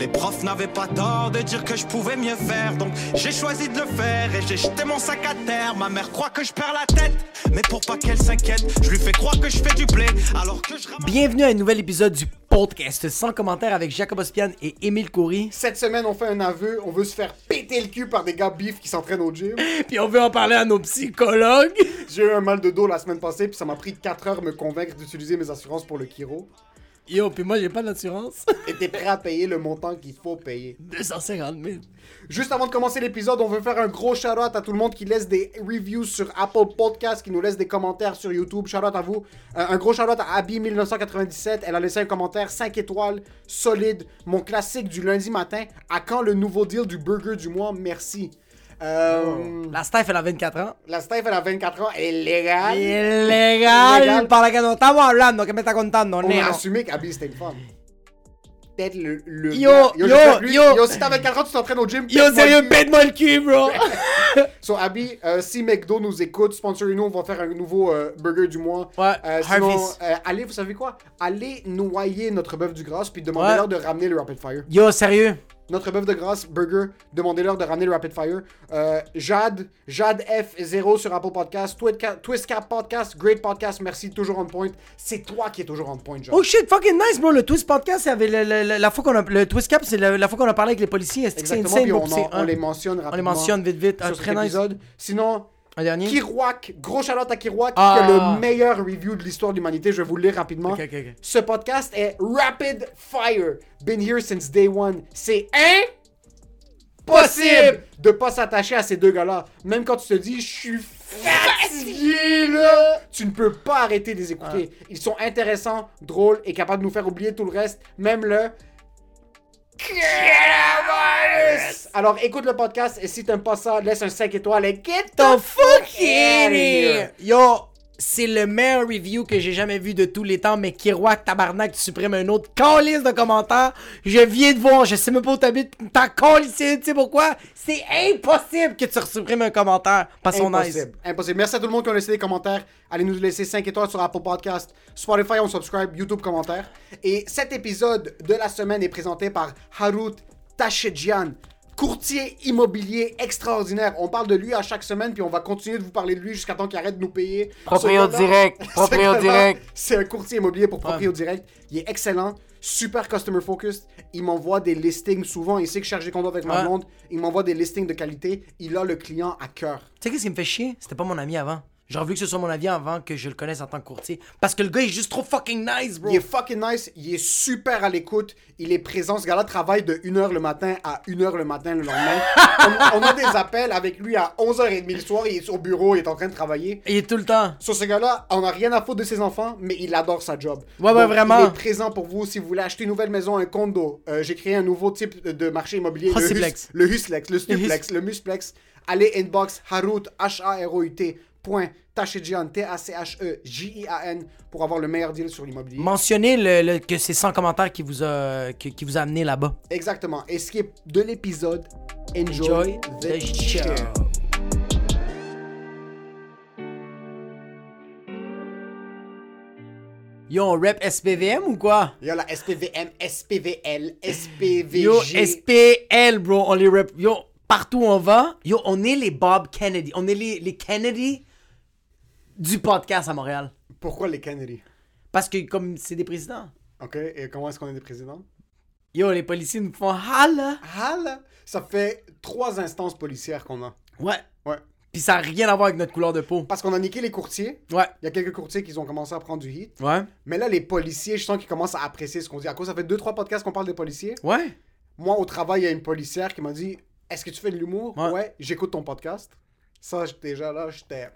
Les profs n'avaient pas tort de dire que je pouvais mieux faire, donc j'ai choisi de le faire et j'ai jeté mon sac à terre. Ma mère croit que je perds la tête, mais pour pas qu'elle s'inquiète, je lui fais croire que je fais du blé alors que je ramasse- Bienvenue à un nouvel épisode du podcast sans commentaire avec Jacob Ospian et Émile Coury. Cette semaine, on fait un aveu. On veut se faire péter le cul par des gars bif qui s'entraînent au gym. Puis on veut en parler à nos psychologues. J'ai eu un mal de dos la semaine passée, puis ça m'a pris 4 heures de me convaincre d'utiliser mes assurances pour le Kiro. Yo, puis moi j'ai pas d'assurance. Et t'es prêt à payer le montant qu'il faut payer. 250 000. Juste avant de commencer l'épisode, on veut faire un gros shout-out à tout le monde qui laisse des reviews sur Apple Podcast, qui nous laisse des commentaires sur YouTube. Shout-out à vous. Euh, un gros shout-out à Abby1997. Elle a laissé un commentaire 5 étoiles, solide. Mon classique du lundi matin. À quand le nouveau deal du burger du mois? Merci. Euh, La staff elle a 24 ans. La Steph, elle a 24 ans. Ilegal. Ilegal. Para que no estamos hablando, que me está contando, On a neno. assumé qu'Abby c'était une femme. Peut-être le, le Yo, gars- yo, lui- yo. yo, si t'as 24 ans, tu t'entraînes au gym. Yo, sérieux, pète-moi le cul, bro. So, Abby, euh, si McDo nous écoute, sponsorez-nous, on va faire un nouveau euh, burger du mois. Ouais, sinon, allez, vous savez quoi? Allez noyer notre bœuf du grâce, puis demandez-leur de ramener le Rapid Fire. Yo, sérieux. Notre bœuf de grâce, burger, demandez-leur de ramener le Rapid Fire. Euh, Jade, Jade F0 sur Apple Podcast, Twistcap Podcast, great podcast, merci, toujours on point. C'est toi qui es toujours on point, Jade. Oh shit, fucking nice, bro. Le Twist Podcast, le- la fois qu'on a. Le Twist Cap, c'est la, la fois qu'on a parlé avec les policiers. Est-ce que c'est insane, puis on, en- on un- les mentionne rapidement. On les mentionne vite, vite. Sur très cet nice. épisode. Sinon, Un dernier. Kirouac, gros shout à Kirouac, Ah. qui a le meilleur review de l'histoire de l'humanité. Je vais vous le lire rapidement. Ok, ok, ok. Ce podcast est Rapid Fire. Been here since day one. C'est impossible de pas s'attacher à ces deux gars-là. Même quand tu te dis, je suis fatigué là, tu ne peux pas arrêter de les écouter. Ils sont intéressants, drôles et capables de nous faire oublier tout le reste, même le. Alors écoute le podcast et si t'aimes pas ça, laisse un 5 étoiles et get the fuck here. Yo, c'est le meilleur review que j'ai jamais vu de tous les temps, mais Kiroak, tabarnak, tu supprimes un autre calice de commentaires. Je viens de voir, je sais même pas où t'habites, t'as calissé, tu sais pourquoi? C'est impossible que tu supprimes un commentaire. Impossible. Impossible. Merci à tout le monde qui a laissé des commentaires. Allez nous laisser 5 étoiles sur Apple Podcast, Spotify, on subscribe, YouTube commentaires. Et cet épisode de la semaine est présenté par Harut Tachedjian, courtier immobilier extraordinaire. On parle de lui à chaque semaine, puis on va continuer de vous parler de lui jusqu'à temps qu'il arrête de nous payer. Proprio direct, proprio direct. C'est un courtier immobilier pour proprio direct. Il est excellent. Super customer focused. Il m'envoie des listings souvent. Il sait que je cherche des condos avec ma Ouais. blonde. Il m'envoie des listings de qualité. Il a le client à cœur. Tu sais qu'est-ce qui me fait chier? C'était pas mon ami avant. J'aurais voulu que ce soit mon ami avant que je le connaisse en tant que courtier. Parce que le gars est juste trop fucking nice, bro. Il est fucking nice, il est super à l'écoute, il est présent. Ce gars-là travaille de 1h le matin à 1h le matin le lendemain. on, on a des appels avec lui à 11h30 le soir, il est au bureau, il est en train de travailler. Il est tout le temps. Sur ce gars-là, on n'a rien à foutre de ses enfants, mais il adore sa job. Ouais, ouais, vraiment. Il est présent pour vous si vous voulez acheter une nouvelle maison, un condo. Euh, J'ai créé un nouveau type de marché immobilier. le, Husiplex. Hus- le Huslex, le Stuplex, le Musplex. Allez inbox Harut, H-A-R-O-U-T, point, Tachedjian, T-A-C-H-E-J-I-A-N, pour avoir le meilleur deal sur l'immobilier. Mentionnez le, le- que c'est 100 commentaires qui vous a, qui, qui vous a amené là-bas. Exactement. Et ce qui est de l'épisode, enjoy, Enjoy the, the show. show. Yo, on rep SPVM ou quoi? Il y a la SPVM, SPVL, SPVG. Yo, SPL, bro, on les rep. Yo, partout où on va, yo, on est les Bob Kennedy. On est les, les Kennedy du podcast à Montréal. Pourquoi les Kennedy? Parce que comme c'est des présidents. Ok, et comment est-ce qu'on est des présidents? Yo, les policiers nous font hala. Ah là, ça fait trois instances policières qu'on a. Ouais. Ouais. Puis ça a rien à voir avec notre couleur de peau. Parce qu'on a niqué les courtiers. Ouais. Il y a quelques courtiers qui ont commencé à prendre du hit. Ouais. Mais là, les policiers, je sens qu'ils commencent à apprécier ce qu'on dit. À cause, ça fait deux, trois podcasts qu'on parle des policiers? Ouais. Moi, au travail, il y a une policière qui m'a dit Est-ce que tu fais de l'humour Ouais. j'écoute ton podcast. Ça, déjà là, j'étais.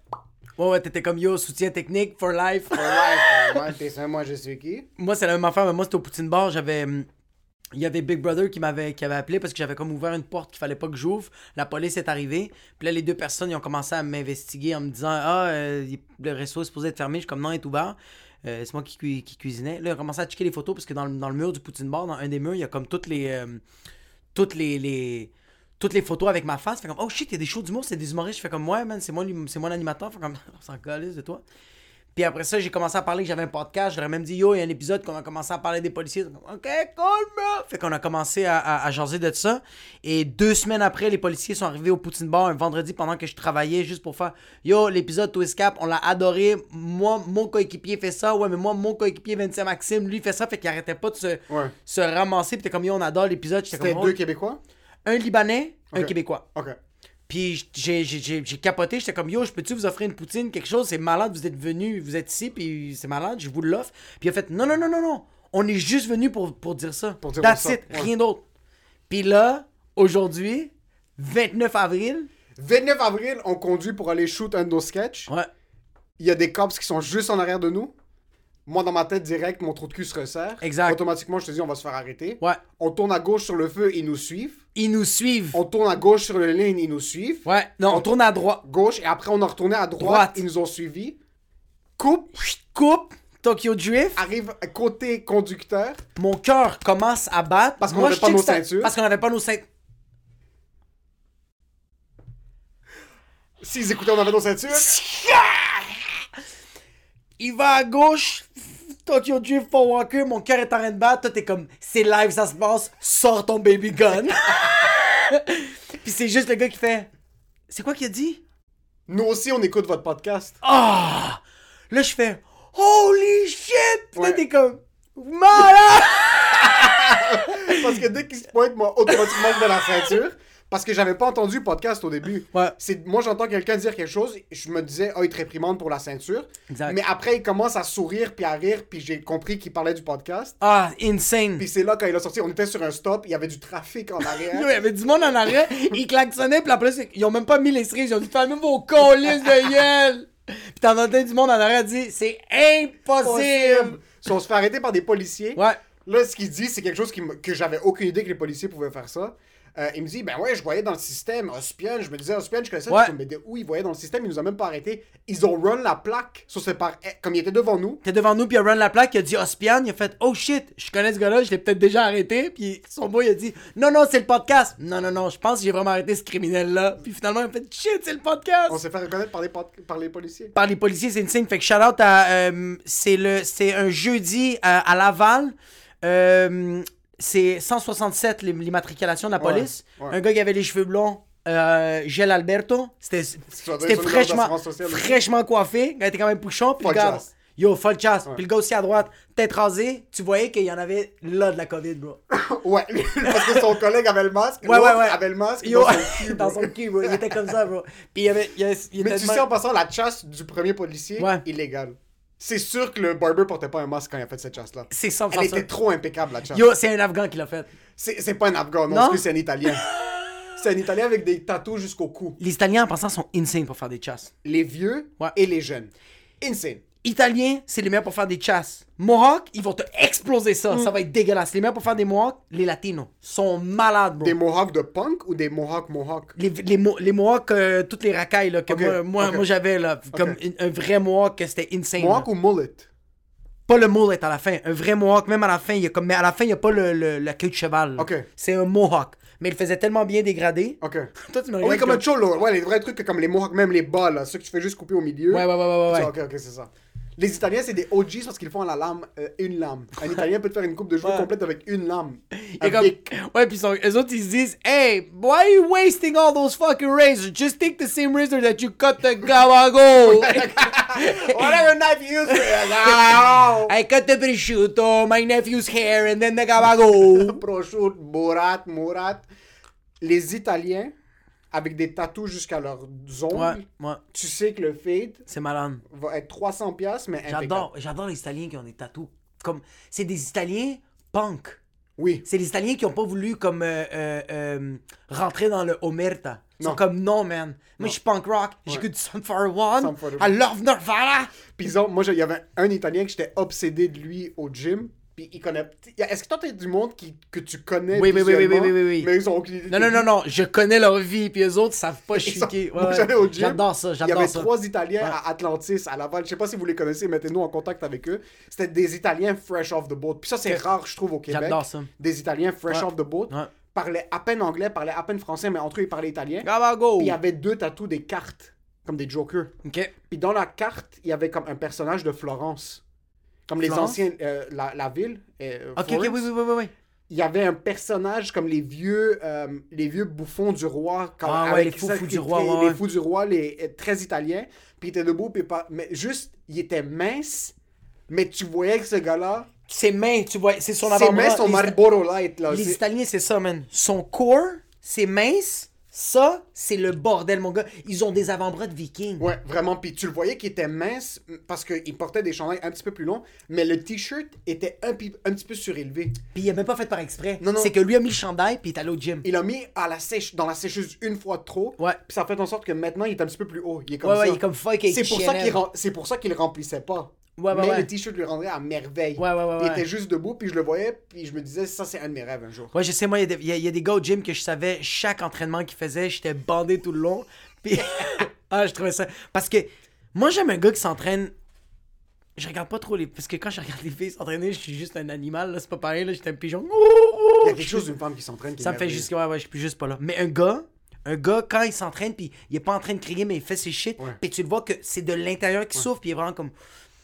Ouais, ouais, t'étais comme yo, soutien technique for life. Ouais, euh, moi, t'es ça, moi, je suis qui? Moi, c'est la même affaire, mais moi, c'était au Poutine Bar. J'avais. hum, Il y avait Big Brother qui m'avait qui avait appelé parce que j'avais comme ouvert une porte qu'il fallait pas que j'ouvre. La police est arrivée. Puis là, les deux personnes, ils ont commencé à m'investiguer en me disant Ah, euh, le resto est supposé être fermé. Je suis comme Non, il est ouvert. Euh, c'est moi qui, qui cuisinais. Là, ils ont commencé à checker les photos parce que dans le, dans le mur du Poutine Bar, dans un des murs, il y a comme toutes les. euh, toutes les, les- toutes les photos avec ma face. Fait comme, oh shit, il y a des shows d'humour, c'est des humoristes. Je fais comme, ouais, man, c'est moi, c'est moi l'animateur. Fait comme, on s'en de toi. Puis après ça, j'ai commencé à parler que j'avais un podcast. J'aurais même dit, yo, il y a un épisode qu'on a commencé à parler des policiers. Ok, cool, bro. Fait qu'on a commencé à, à, à jaser de ça. Et deux semaines après, les policiers sont arrivés au Poutine Bar un vendredi pendant que je travaillais juste pour faire, yo, l'épisode Twist Cap, on l'a adoré. Moi, mon coéquipier fait ça. Ouais, mais moi, mon coéquipier Vincent Maxime, lui, fait ça. Fait qu'il arrêtait pas de se, Ouais. se ramasser. Puis t'es comme, yo, on adore l'épisode. C'était comme, deux oh, Québécois? Un Libanais, un. Québécois. Ok. Puis j'ai, j'ai, j'ai, j'ai capoté, j'étais comme yo, je peux-tu vous offrir une poutine, quelque chose, c'est malade, vous êtes venu, vous êtes ici, puis c'est malade, je vous l'offre. Puis il a fait non, non, non, non, non, on est juste venu pour, pour dire ça. Pour dire That's ça, it, ouais. rien d'autre. Puis là, aujourd'hui, 29 avril, 29 avril, on conduit pour aller shoot un de nos sketchs. ouais, Il y a des cops qui sont juste en arrière de nous. Moi, dans ma tête, direct, mon trou de cul se resserre. Exact. Automatiquement, je te dis, on va se faire arrêter. ouais, On tourne à gauche sur le feu, ils nous suivent. ils nous suivent. On tourne à gauche sur le ligne, ils nous suivent. Ouais, non, on tourne à droite. Gauche, et après, on a retourné à droite, Droite. ils nous ont suivis. Coupe, Coupe, Tokyo Drift, arrive côté conducteur. mon cœur commence à battre. Parce qu'on Moi, avait je pas check nos ceintures. Parce qu'on avait pas nos ceintures. S'ils écoutaient, on avait nos ceintures. Il va à gauche, Tokyo Drift for Walker, mon cœur est en train de battre, toi t'es comme, c'est live, ça se passe, sors ton baby gun. Puis c'est juste le gars qui fait, c'est quoi qu'il a dit? Nous aussi, on écoute votre podcast. Ah! Là je fais, holy shit! Puis là Ouais. t'es comme, malade! Parce que dès qu'ils se pointent, moi, automatiquement, je mets la ceinture. Parce que j'avais pas entendu le podcast au début. Ouais. C'est, moi, j'entends quelqu'un dire quelque chose, je me disais, oh, il te réprimande pour la ceinture. Exact. Mais après, il commence à sourire puis à rire, puis j'ai compris qu'il parlait du podcast. Ah, insane! Puis c'est là, quand il a sorti, on était sur un stop, il y avait du trafic en arrière. il y avait du monde en arrière, ils klaxonnaient, puis après, ils ont même pas mis les cerises, ils ont dit fermez vos colis de gueule! Puis t'entendais du monde en arrière dire c'est impossible! Possible. Si on se fait arrêter par des policiers, Ouais. là, ce qu'il dit, c'est quelque chose qui que j'avais aucune idée que les policiers pouvaient faire ça. Euh, il me dit, ben ouais, je voyais dans le système, Ospion, je me disais, Ospion, je connaissais, Ouais. me disais, où ils voyaient dans le système, ils nous ont même pas arrêtés. Ils ont run la plaque sur ce par... eh, comme il était devant nous. T'es devant nous, puis il a run la plaque, il a dit Ospian, il a fait Oh shit, je connais ce gars-là, je l'ai peut-être déjà arrêté. Puis son boy, il a dit Non, non, c'est le podcast. Non, non, non, je pense que j'ai vraiment arrêté ce criminel-là. Puis finalement, il a fait Shit, c'est le podcast. On s'est fait reconnaître par les, par les policiers. Par les policiers, c'est une signe. Fait que shout out à. euh, c'est un jeudi à, à Laval. Euh, c'est 167 les- l'immatriculation de la police. ouais. Un gars qui avait les cheveux blonds. Euh, Gel Alberto, c'était fraîchement, fraîchement coiffé, il était quand même pouchon, puis le gars, chasse. yo, folle chasse, puis le gars aussi à droite, tête rasée, tu voyais qu'il y en avait là de la COVID, bro. Ouais, parce que son collègue avait le masque, Ouais, ouais, ouais. avait le masque Yo, dans son cul, dans bro. son cul, bro, il était comme ça, bro. Puis il y avait, il y avait- il Mais était tu sais, en passant, la chasse du premier policier, illégale. C'est sûr que le barber portait pas un masque quand il a fait cette chasse-là. c'est 100% Elle ça. était trop impeccable, la chasse. Yo, c'est un Afghan qui l'a fait. C'est pas un Afghan, non, Non? c'est un Italien. c'est un Italien avec des tatous jusqu'au cou. Les Italiens, en passant, sont insane pour faire des chasses. Les vieux Ouais. et les jeunes. Insane. Italiens, c'est les meilleurs pour faire des chasses. Mohawks, ils vont te exploser ça. Mm. Ça va être dégueulasse. Les meilleurs pour faire des Mohawks, les Latinos, sont malades, bro. Des Mohawks de punk ou des Mohawks Mohawks Les, les, Mo- les Mohawks, euh, toutes les racailles là, que moi, moi, j'avais, là, comme un vrai Mohawk, c'était insane. là. Mohawk ou mullet? Pas le mullet à la fin. Un vrai Mohawk, même à la fin, il y a comme, mais à la fin, il n'y a pas le, le- la queue de cheval. C'est un Mohawk. Mais il faisait tellement bien dégradé. Ok. Toi, tu me Oui, regardes comme un comme- cholo. Ouais, les vrais trucs comme les Mohawks, même les bas, là. Ceux que tu fais juste couper au milieu. Ouais, ouais, ouais, ouais, ouais. Ok, ok, c'est ça. Les Italiens, c'est des OGs parce qu'ils font à la lame euh, une lame. Un Italien peut te faire une coupe de cheveux Ouais. complète avec une lame. Et Un comme... Ouais, puis eux autres, ils se disent Hey, why are you wasting all those fucking razors? Just take the same razor that you cut the gabago. Whatever knife you use. Ah, I cut the prosciutto, my nephew's hair, and then the gabago. Prosciutto, Borat, Murat. Les Italiens, avec des tatous jusqu'à leurs ongles, ouais, ouais. tu sais que le fade C'est malade. va être 300 pièces mais. J'adore, j'adore les Italiens qui ont des tatous. Comme, c'est des Italiens punk. Oui. C'est les Italiens qui ont pas voulu comme euh, euh, euh, rentrer dans le omerta. Ils sont comme non man. Moi je suis punk rock. J'écoute Sum 41. Sum 41. I love Nirvana. Puis moi, il y avait un Italien que j'étais obsédé de lui au gym. Puis il connaît. y a- Est-ce que toi, t'as du monde qui, que tu connais Oui, oui, oui, oui, oui, oui, oui, oui. Mais ils ont aucune idée? Non, non, non, non, je connais leur vie, puis eux autres savent pas Ils sont- chiquer. Ouais, Moi, ouais. j'allais au gym. J'adore ça, Il y j'adore avait ça. trois Italiens Ouais. à Atlantis, à Laval. Je sais pas si vous les connaissez, mettez-nous en contact avec eux. C'était des Italiens fresh off the boat. Puis ça, c'est rare, je trouve, au Québec. J'adore ça. Des Italiens fresh off the boat. Parlaient à peine anglais, parlaient à peine français, mais entre eux, ils parlaient italien. Gabago. Puis il y avait deux tatous des cartes comme des jokers. Ok. Puis dans la carte, il y avait comme un personnage de Florence. Comme les Florence? anciens, euh, la, la ville. euh, Ok, Florence. oui, oui, oui, oui. oui. Il y avait un personnage comme les vieux, euh, les vieux bouffons du roi. Comme, Ah ouais, les fous du roi, les, ouais, les ouais. fous du roi, les euh, très italiens. Puis il était debout, puis pas... Mais juste, il était mince. Mais tu voyais que ce gars-là, Ses mains, tu vois, c'est son ses avant-bras. mains sont Marlboro Light. Là. Les Italiens, c'est ça, man. Son corps, c'est mince. Ça, c'est le bordel, mon gars. Ils ont des avant-bras de vikings. Ouais, vraiment. Puis tu le voyais qu'il était mince parce qu'il portait des chandails un petit peu plus longs, mais le t-shirt était un, un petit peu surélevé. Puis il a même pas fait par exprès. Non, non. C'est que lui a mis le chandail, puis il est allé au gym. Il a mis à la sèche, dans la sécheuse une fois de trop. Ouais. Puis ça fait en sorte que maintenant, il est un petit peu plus haut. Il est comme Ouais, ça. ouais, il est comme fuck C'est pour, ça qu'il rem- c'est pour ça qu'il remplissait pas. Ouais, ouais, mais ouais. le t-shirt lui rendait à merveille. Ouais, ouais, ouais, Puis Il était juste debout, puis je le voyais, puis je me disais, ça, c'est un de mes rêves un jour. Ouais, je sais, moi, il y, a des- il y a- il y a des gars au gym que je savais chaque entraînement qu'ils faisaient, j'étais bandé tout le long. Puis, ah, je trouvais ça. Parce que moi, j'aime un gars qui s'entraîne. Je regarde pas trop les. Parce que quand je regarde les filles s'entraîner, je suis juste un animal, là, c'est pas pareil, là, j'étais un pigeon. Il y a quelque chose d'une femme qui s'entraîne Ça me fait juste. Ouais, ouais, je suis juste pas là. Mais un gars, un gars, quand il s'entraîne, puis il est pas en train de crier, mais il fait ses shit, puis tu le vois que c'est de l'intérieur qui souffre, puis il est vraiment comme.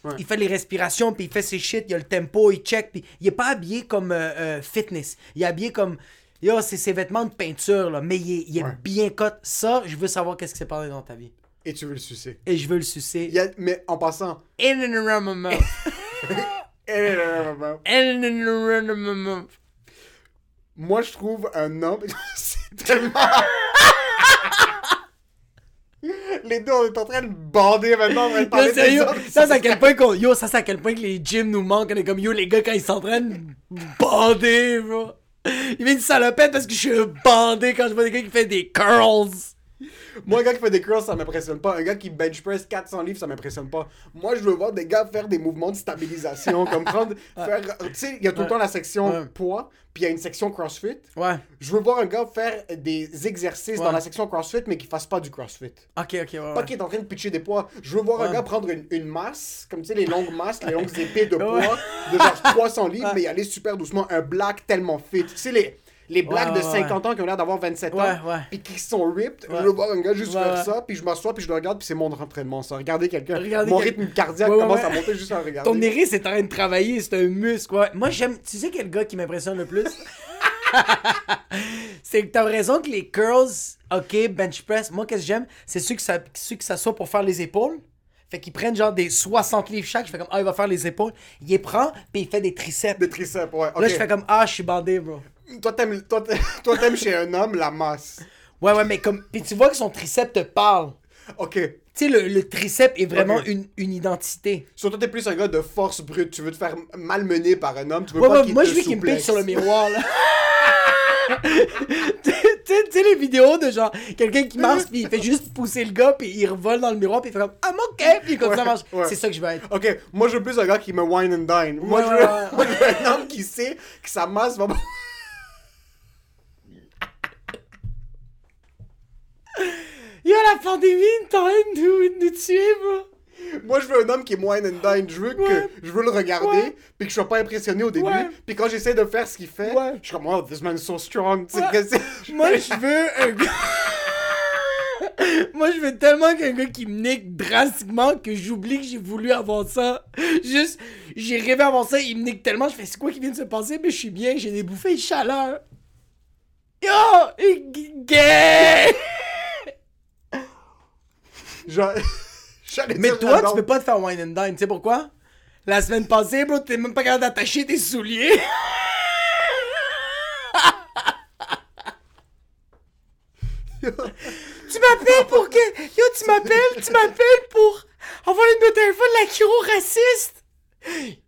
Ouais. Il fait les respirations, puis il fait ses shit, il a le tempo, il check, puis il est pas habillé comme euh, euh, fitness. Il est habillé comme. Yo, c'est ses vêtements de peinture, là, mais il est, il est Ouais. bien cut. Ça, je veux savoir qu'est-ce qui s'est passé dans ta vie. Et tu veux le sucer. Et je veux le sucer. Il y a- Mais en passant. In and around my mouth. In and around my mouth. Moi, je trouve un homme. c'est tellement. Les deux, on est en train de bander maintenant. On parler des ça c'est à quel point qu'on... Yo, ça c'est à quel point que les gyms nous manquent. On est comme, yo, les gars, quand ils s'entraînent, bandés, bro. Il met une salopette parce que je suis bandé quand je vois des gars qui font des curls. Moi, un gars qui fait des curls, ça m'impressionne pas. Un gars qui bench press 400 livres, ça m'impressionne pas. Moi, je veux voir des gars faire des mouvements de stabilisation, comme prendre, faire, tu sais, il y a tout le temps la section poids, puis il y a une section CrossFit. Ouais. Je veux voir un gars faire des exercices Ouais. dans la section CrossFit, mais qui fasse pas du CrossFit. Ok, ok, ouais. Pas qu'il est en train de pitcher des poids. Je veux voir un gars prendre une, une masse, comme tu sais, les longues masses, les longues épées de poids, de genre 300 livres, mais y aller super doucement. Un black tellement fit. Tu sais, les, les blacks Ouais, de ouais, 50 ans qui ont l'air d'avoir 27 ans, puis qui sont ripped. Je voir un gars juste faire ça, puis je m'assois, puis je le regarde, puis c'est mon entraînement, ça. Regardez quelqu'un. Mon quel- rythme cardiaque commence à monter juste en le regarder. Ton iris est en train de travailler, c'est un muscle. Ouais. Moi, j'aime. Tu sais quel gars qui m'impressionne le plus? c'est que t'as raison que les curls, ok, bench press, moi, qu'est-ce que j'aime? C'est ceux ça soit pour faire les épaules. Fait qu'ils prennent genre des 60 livres chaque. Je fais comme, ah, il va faire les épaules. Il les prend, puis il fait des triceps. Des triceps, ouais. Là, je fais comme, ah, je suis bandé, bro. Toi, t'aimes, toi, t'a- toi, t'aimes chez un homme la masse. Ouais, ouais, mais comme. Puis tu vois que son triceps te parle. Ok. Tu sais, le, le triceps est vraiment Ok. une, une identité. Surtout, t'es plus un gars de force brute. Tu veux te faire malmener par un homme. Tu veux Ouais, pas ouais, qu'il moi, te je veux qu'il me pique sur le miroir, là. tu sais- les vidéos de genre quelqu'un qui marche puis il fait juste pousser le gars puis il revole dans le miroir puis il fait comme ah mon ok puis comme ça Ouais, marche ouais. c'est ça que je veux être Ok, moi je veux plus un gars qui me wine and dine. Moi, Ouais, je ouais, veux, moi, je veux un homme qui sait que sa masse va. Yo la pandémie est en train de nous, nous tuer bro Moi je veux un homme qui est wine and dine. Je veux que je veux le regarder Ouais. puis que je sois pas impressionné au début. Ouais. Puis quand j'essaie de faire ce qu'il fait, Ouais. je suis comme oh this man is so strong. Moi je veux un gars moi je veux tellement qu'un gars qui me nique drastiquement que j'oublie que j'ai voulu avoir ça juste j'ai rêvé avant ça il me nique tellement je fais c'est quoi qui vient de se passer? Mais je suis bien j'ai des bouffées de chaleur yo gay Genre, Mais toi, tu peux pas te faire wine and dine. Tu sais pourquoi? La semaine passée, bro, t'es même pas capable d'attacher tes souliers. tu m'appelles pour que. Yo, tu m'appelles, tu m'appelles pour avoir une de téléphone la chiro raciste?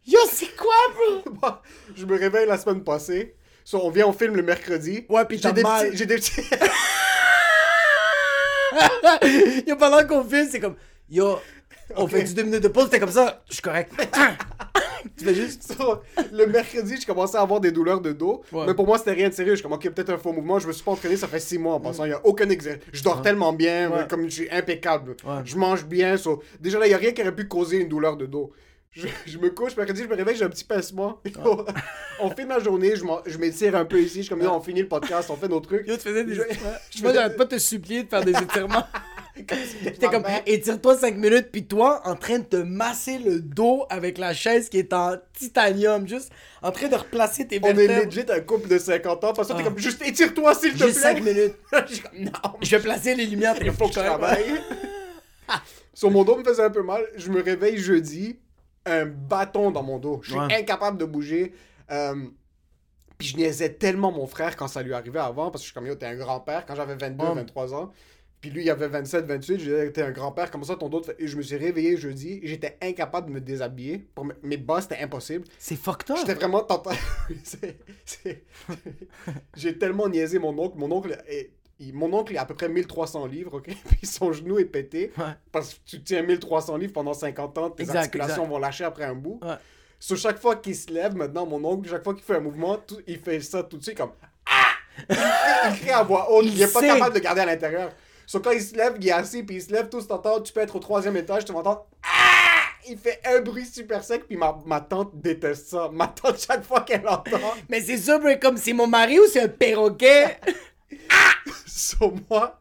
Yo, c'est quoi, bro? je me réveille la semaine passée. So, on vient, on filme le mercredi. Ouais, puis j'ai des mal. petits, j'ai des petits. Yo, pendant qu'on filme, c'est comme. Yo, on fait du deux minutes de pause, t'es comme ça. Je suis correct. tu fais juste. So, le mercredi, je commençais à avoir des douleurs de dos. Ouais. Mais pour moi, c'était rien de sérieux. Je suis comme, ok, peut-être un faux mouvement. Je me suis pas entraîné, ça fait six mois en passant. Il y a aucun exercice. Je dors tellement bien, Ouais. comme je suis impeccable. Je mange bien. so, Déjà là, il y a rien qui aurait pu causer une douleur de dos. Je, je me couche, mercredi, je me réveille, j'ai un petit pincement. on fait ma journée, je je m'étire un peu ici. Je suis comme, Yo, on finit le podcast, on fait nos trucs. Yo, tu faisais des. Je- Ouais. Moi, j'arrête pas de te supplier de faire des étirements. J'étais comme, étire-toi 5 minutes, puis toi, en train de te masser le dos avec la chaise qui est en titanium, juste en train de replacer tes On est vertèbres. legit un couple de 50 ans, parce que t'es Ah. comme, juste étire-toi s'il te plaît. Juste 5 minutes. Je suis comme, non, Je vais placer les lumières. t'es il faut que je travaille. Sur mon dos me faisait un peu mal. Je me réveille jeudi, un bâton dans mon dos. Je suis Ouais. incapable de bouger. Euh, puis je niaisais tellement mon frère quand ça lui arrivait avant, parce que je suis comme, yo, t'es un grand-père quand j'avais 22, Ouais. 23 ans. Puis lui, il avait 27, 28. Je disais, t'es un grand-père, comment ça ton dos Et je me suis réveillé jeudi. J'étais incapable de me déshabiller. Pour me- Mes bas, c'était impossible. C'est fucked up. J'étais vraiment tentant. J'ai tellement niaisé mon oncle. Mon oncle est... il- Mon oncle est à peu près 1300 livres, ok? Puis son genou est pété. Ouais. Parce que tu tiens 1300 livres pendant 50 ans, tes Exact, articulations exact. vont lâcher après un bout. Ouais. Sur chaque fois qu'il se lève, maintenant, mon oncle, chaque fois qu'il fait un mouvement, tout- il fait ça tout de suite comme Ah! Il crie, à voix haute. Il n'est pas capable de garder à l'intérieur. Sauf quand il se lève, il est assis, puis il se lève, tout se t'entend. Tu peux être au troisième étage, tu vas entendre Ah! Il fait un bruit super sec, puis ma, ma tante déteste ça. Ma tante, chaque fois qu'elle entend, Mais c'est ça, comme c'est mon mari ou c'est un perroquet? sur moi,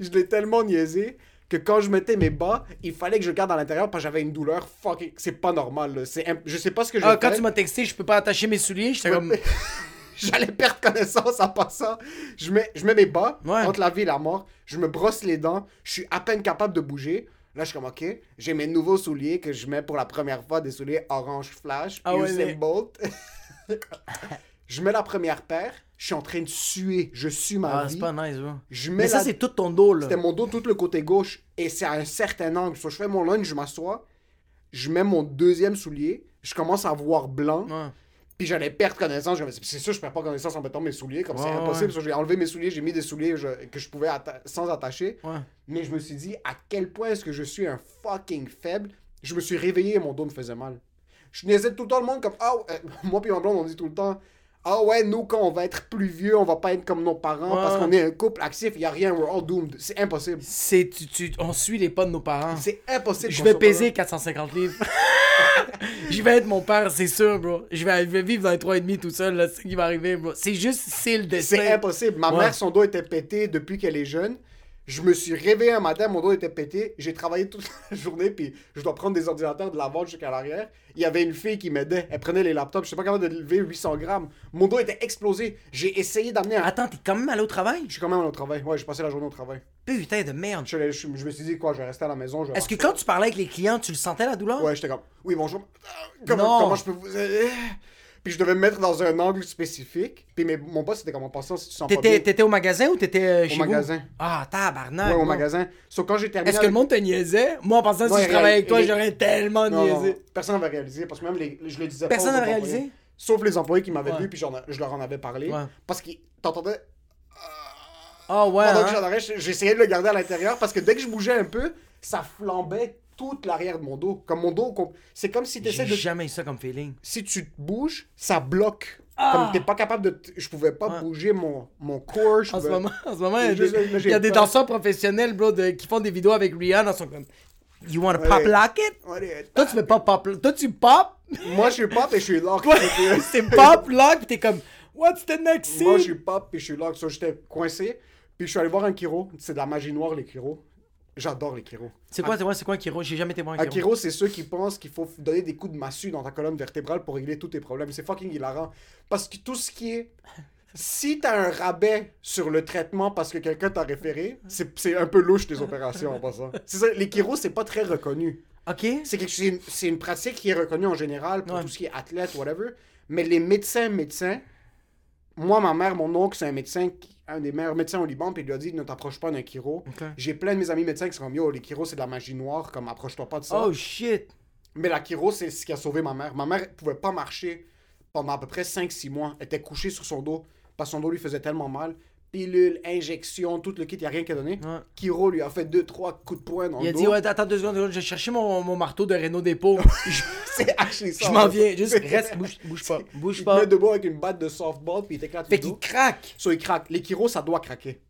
je l'ai tellement niaisé que quand je mettais mes bas, il fallait que je garde à l'intérieur parce que j'avais une douleur fucking. C'est pas normal, là. C'est imp- Je sais pas ce que j'ai Ah, quand tu m'as texté, je peux pas attacher mes souliers, j'étais comme. J'allais perdre connaissance en passant. Je mets, je mets mes bas Ouais. entre la vie et la mort. Je me brosse les dents. Je suis à peine capable de bouger. Là, je suis comme, OK, j'ai mes nouveaux souliers que je mets pour la première fois, des souliers orange flash, Ah Usain Bolt. je mets la première paire. Je suis en train de suer. Je sue ma Ah, vie. c'est pas nice, bro. Je mets Mais ça, la- c'est tout ton dos, là. C'était mon dos, tout le côté gauche. Et c'est à un certain angle. So, je fais mon lunge, je m'assois. Je mets mon deuxième soulier. Je commence à voir blanc. Ouais. Puis j'allais perdre connaissance. C'est sûr, je perds pas connaissance en mettant mes souliers. Comme c'est Ouais, impossible. ouais. So, j'ai enlevé mes souliers, j'ai mis des souliers je- que je pouvais atta- sans attacher. Ouais. Mais je me suis dit, à quel point est-ce que je suis un fucking faible? Je me suis réveillé et mon dos me faisait mal. Je niaisais tout le temps le monde comme, ah, euh, moi puis ma blonde, on dit tout le temps, ah ouais, nous, quand on va être plus vieux, on va pas être comme nos parents Ouais. parce qu'on est un couple actif, il y a rien, we're all doomed. C'est impossible. C'est, tu, tu, on suit les pas de nos parents. C'est impossible. Je vais peser 450 livres. je vais être mon père, c'est sûr, bro. Je vais, je vais vivre dans les 3,5 tout seul, là, c'est ce qui va arriver, bro. C'est juste, c'est le destin. C'est impossible. Ma Ouais. mère, son dos était pété depuis qu'elle est jeune. Je me suis réveillé un matin, mon dos était pété. J'ai travaillé toute la journée, puis je dois prendre des ordinateurs de l'avant jusqu'à l'arrière. Il y avait une fille qui m'aidait. Elle prenait les laptops. Je suis pas capable de lever 800 grammes. Mon dos était explosé. J'ai essayé d'amener un. Attends, t'es quand même allé au travail? Je suis quand même au travail. Ouais, j'ai passé la journée au travail. Putain de merde. Je, je- je me suis dit, quoi, je vais rester à la maison. Est-ce que quand tu parlais avec les clients, tu le sentais la douleur? Ouais, j'étais comme, oui, bonjour. Comment, Non. comment je peux vous? Puis je devais me mettre dans un angle spécifique. Puis mes- mon boss était comme en passant si tu sens pas bien. T'étais, t'étais au magasin ou t'étais euh, chez vous? magasin. Ah, tabarnak. Ouais, au magasin. Sauf quand j'ai terminé. Est-ce que le monde te niaisait? Moi, en pensant si je il travaillais avec toi, j'aurais tellement Non, non, niaisé. personne n'avait réalisé parce que même les, je le disais Personne n'avait employés. réalisé? Sauf les employés qui m'avaient Ouais. vu, puis j'en je leur en avais parlé. Ouais. Parce qu'ils t'entendaient. Ah ouais, Pendant que hein? j'en arrêt, j'essayais de le garder à l'intérieur parce que dès que je bougeais un peu, ça flambait toute l'arrière de mon dos. Comme mon dos, c'est comme si tu essaies de. jamais eu ça comme feeling. Si tu te bouges, ça bloque. Ah! Comme t'es pas capable de. t- Je pouvais pas Ouais. bouger mon, mon corps. je En ce moment, en ce moment, il y a des, y a danseurs professionnels, bro, de- qui font des vidéos avec Rihanna, ils sont comme You wanna Ouais. pop lock it? Ouais, Toi, tu fais pas pop. Toi, tu pop? Moi, je suis pop et je suis lock. Toi, c'est pop lock, pis t'es comme What's the next Moi, je scene? suis pop et je suis lock. So, j'étais coincé. Puis je suis allé voir un chiro. C'est de la magie noire, les chiros. J'adore les chiros. C'est quoi, c'est quoi, c'est quoi un Kiro? J'ai jamais été voir un Un Kiro. chiro, c'est ceux qui pensent qu'il faut donner des coups de massue dans ta colonne vertébrale pour régler tous tes problèmes. C'est fucking hilarant. Parce que tout ce qui est. Si t'as un rabais sur le traitement parce que quelqu'un t'a référé, c'est un peu louche tes opérations en passant. C'est ça, les chiros, c'est pas très reconnu. Ok? C'est une, une pratique qui est reconnue en général pour Ouais. tout ce qui est athlète, whatever. Mais les médecins, médecins, moi, ma mère, mon oncle, c'est un médecin, qui- un des meilleurs médecins au Liban, puis il lui a dit ne t'approche pas d'un chiro. Ok. J'ai plein de mes amis médecins qui sont comme yo, les chiros, c'est de la magie noire, comme approche-toi pas de ça. Oh shit. Mais la chiro, c'est ce qui a sauvé ma mère. Ma mère pouvait pas marcher pendant à peu près 5-6 mois. Elle était couchée sur son dos parce que son dos lui faisait tellement mal. Pilule, injection, tout le kit, il n'y a rien qu'à donner. Ouais. Chiro lui a fait 2-3 coups de poing dans Il le a dos. dit Ouais, attends deux secondes, je vais chercher mon, mon marteau de Renault dépôt. C'est actually ça. je m'en ouais. viens. Juste reste, bouge, bouge pas. Bouge Il pas. met debout avec une batte de softball puis il t'éclate Fait qu'il craque. So, il craque. Les chiros, ça doit craquer.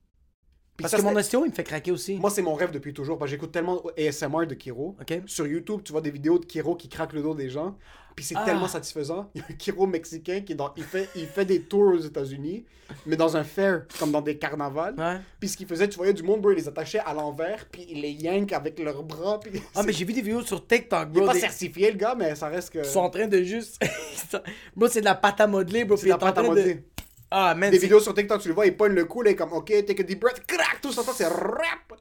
Parce ça, que mon ostéo, il me fait craquer aussi. Moi, c'est mon rêve depuis toujours. Parce que j'écoute tellement ASMR de Kiro. Sur YouTube, tu vois des vidéos de Kiro qui craque le dos des gens. Puis c'est Ah. tellement satisfaisant. Il y a un Kiro mexicain qui dans... il, fait... il fait des tours aux États-Unis, mais dans un fair, comme dans des carnavals. Ouais. Puis ce qu'il faisait, tu voyais du monde, bro, il les attachait à l'envers, puis il les yank avec leurs bras. Puis Ah, mais j'ai vu des vidéos sur TikTok, Il est bro. pas des- certifié, le gars, mais ça reste que. Ils sont en train de juste. bro, c'est de la pâte à modeler, bro. C'est puis la pâte à de- modeler. Ah, man. Des vidéos sur TikTok, tu le vois, il pogne le cou, là, il est comme, ok, take a deep breath, crack, tout ça, c'est rap.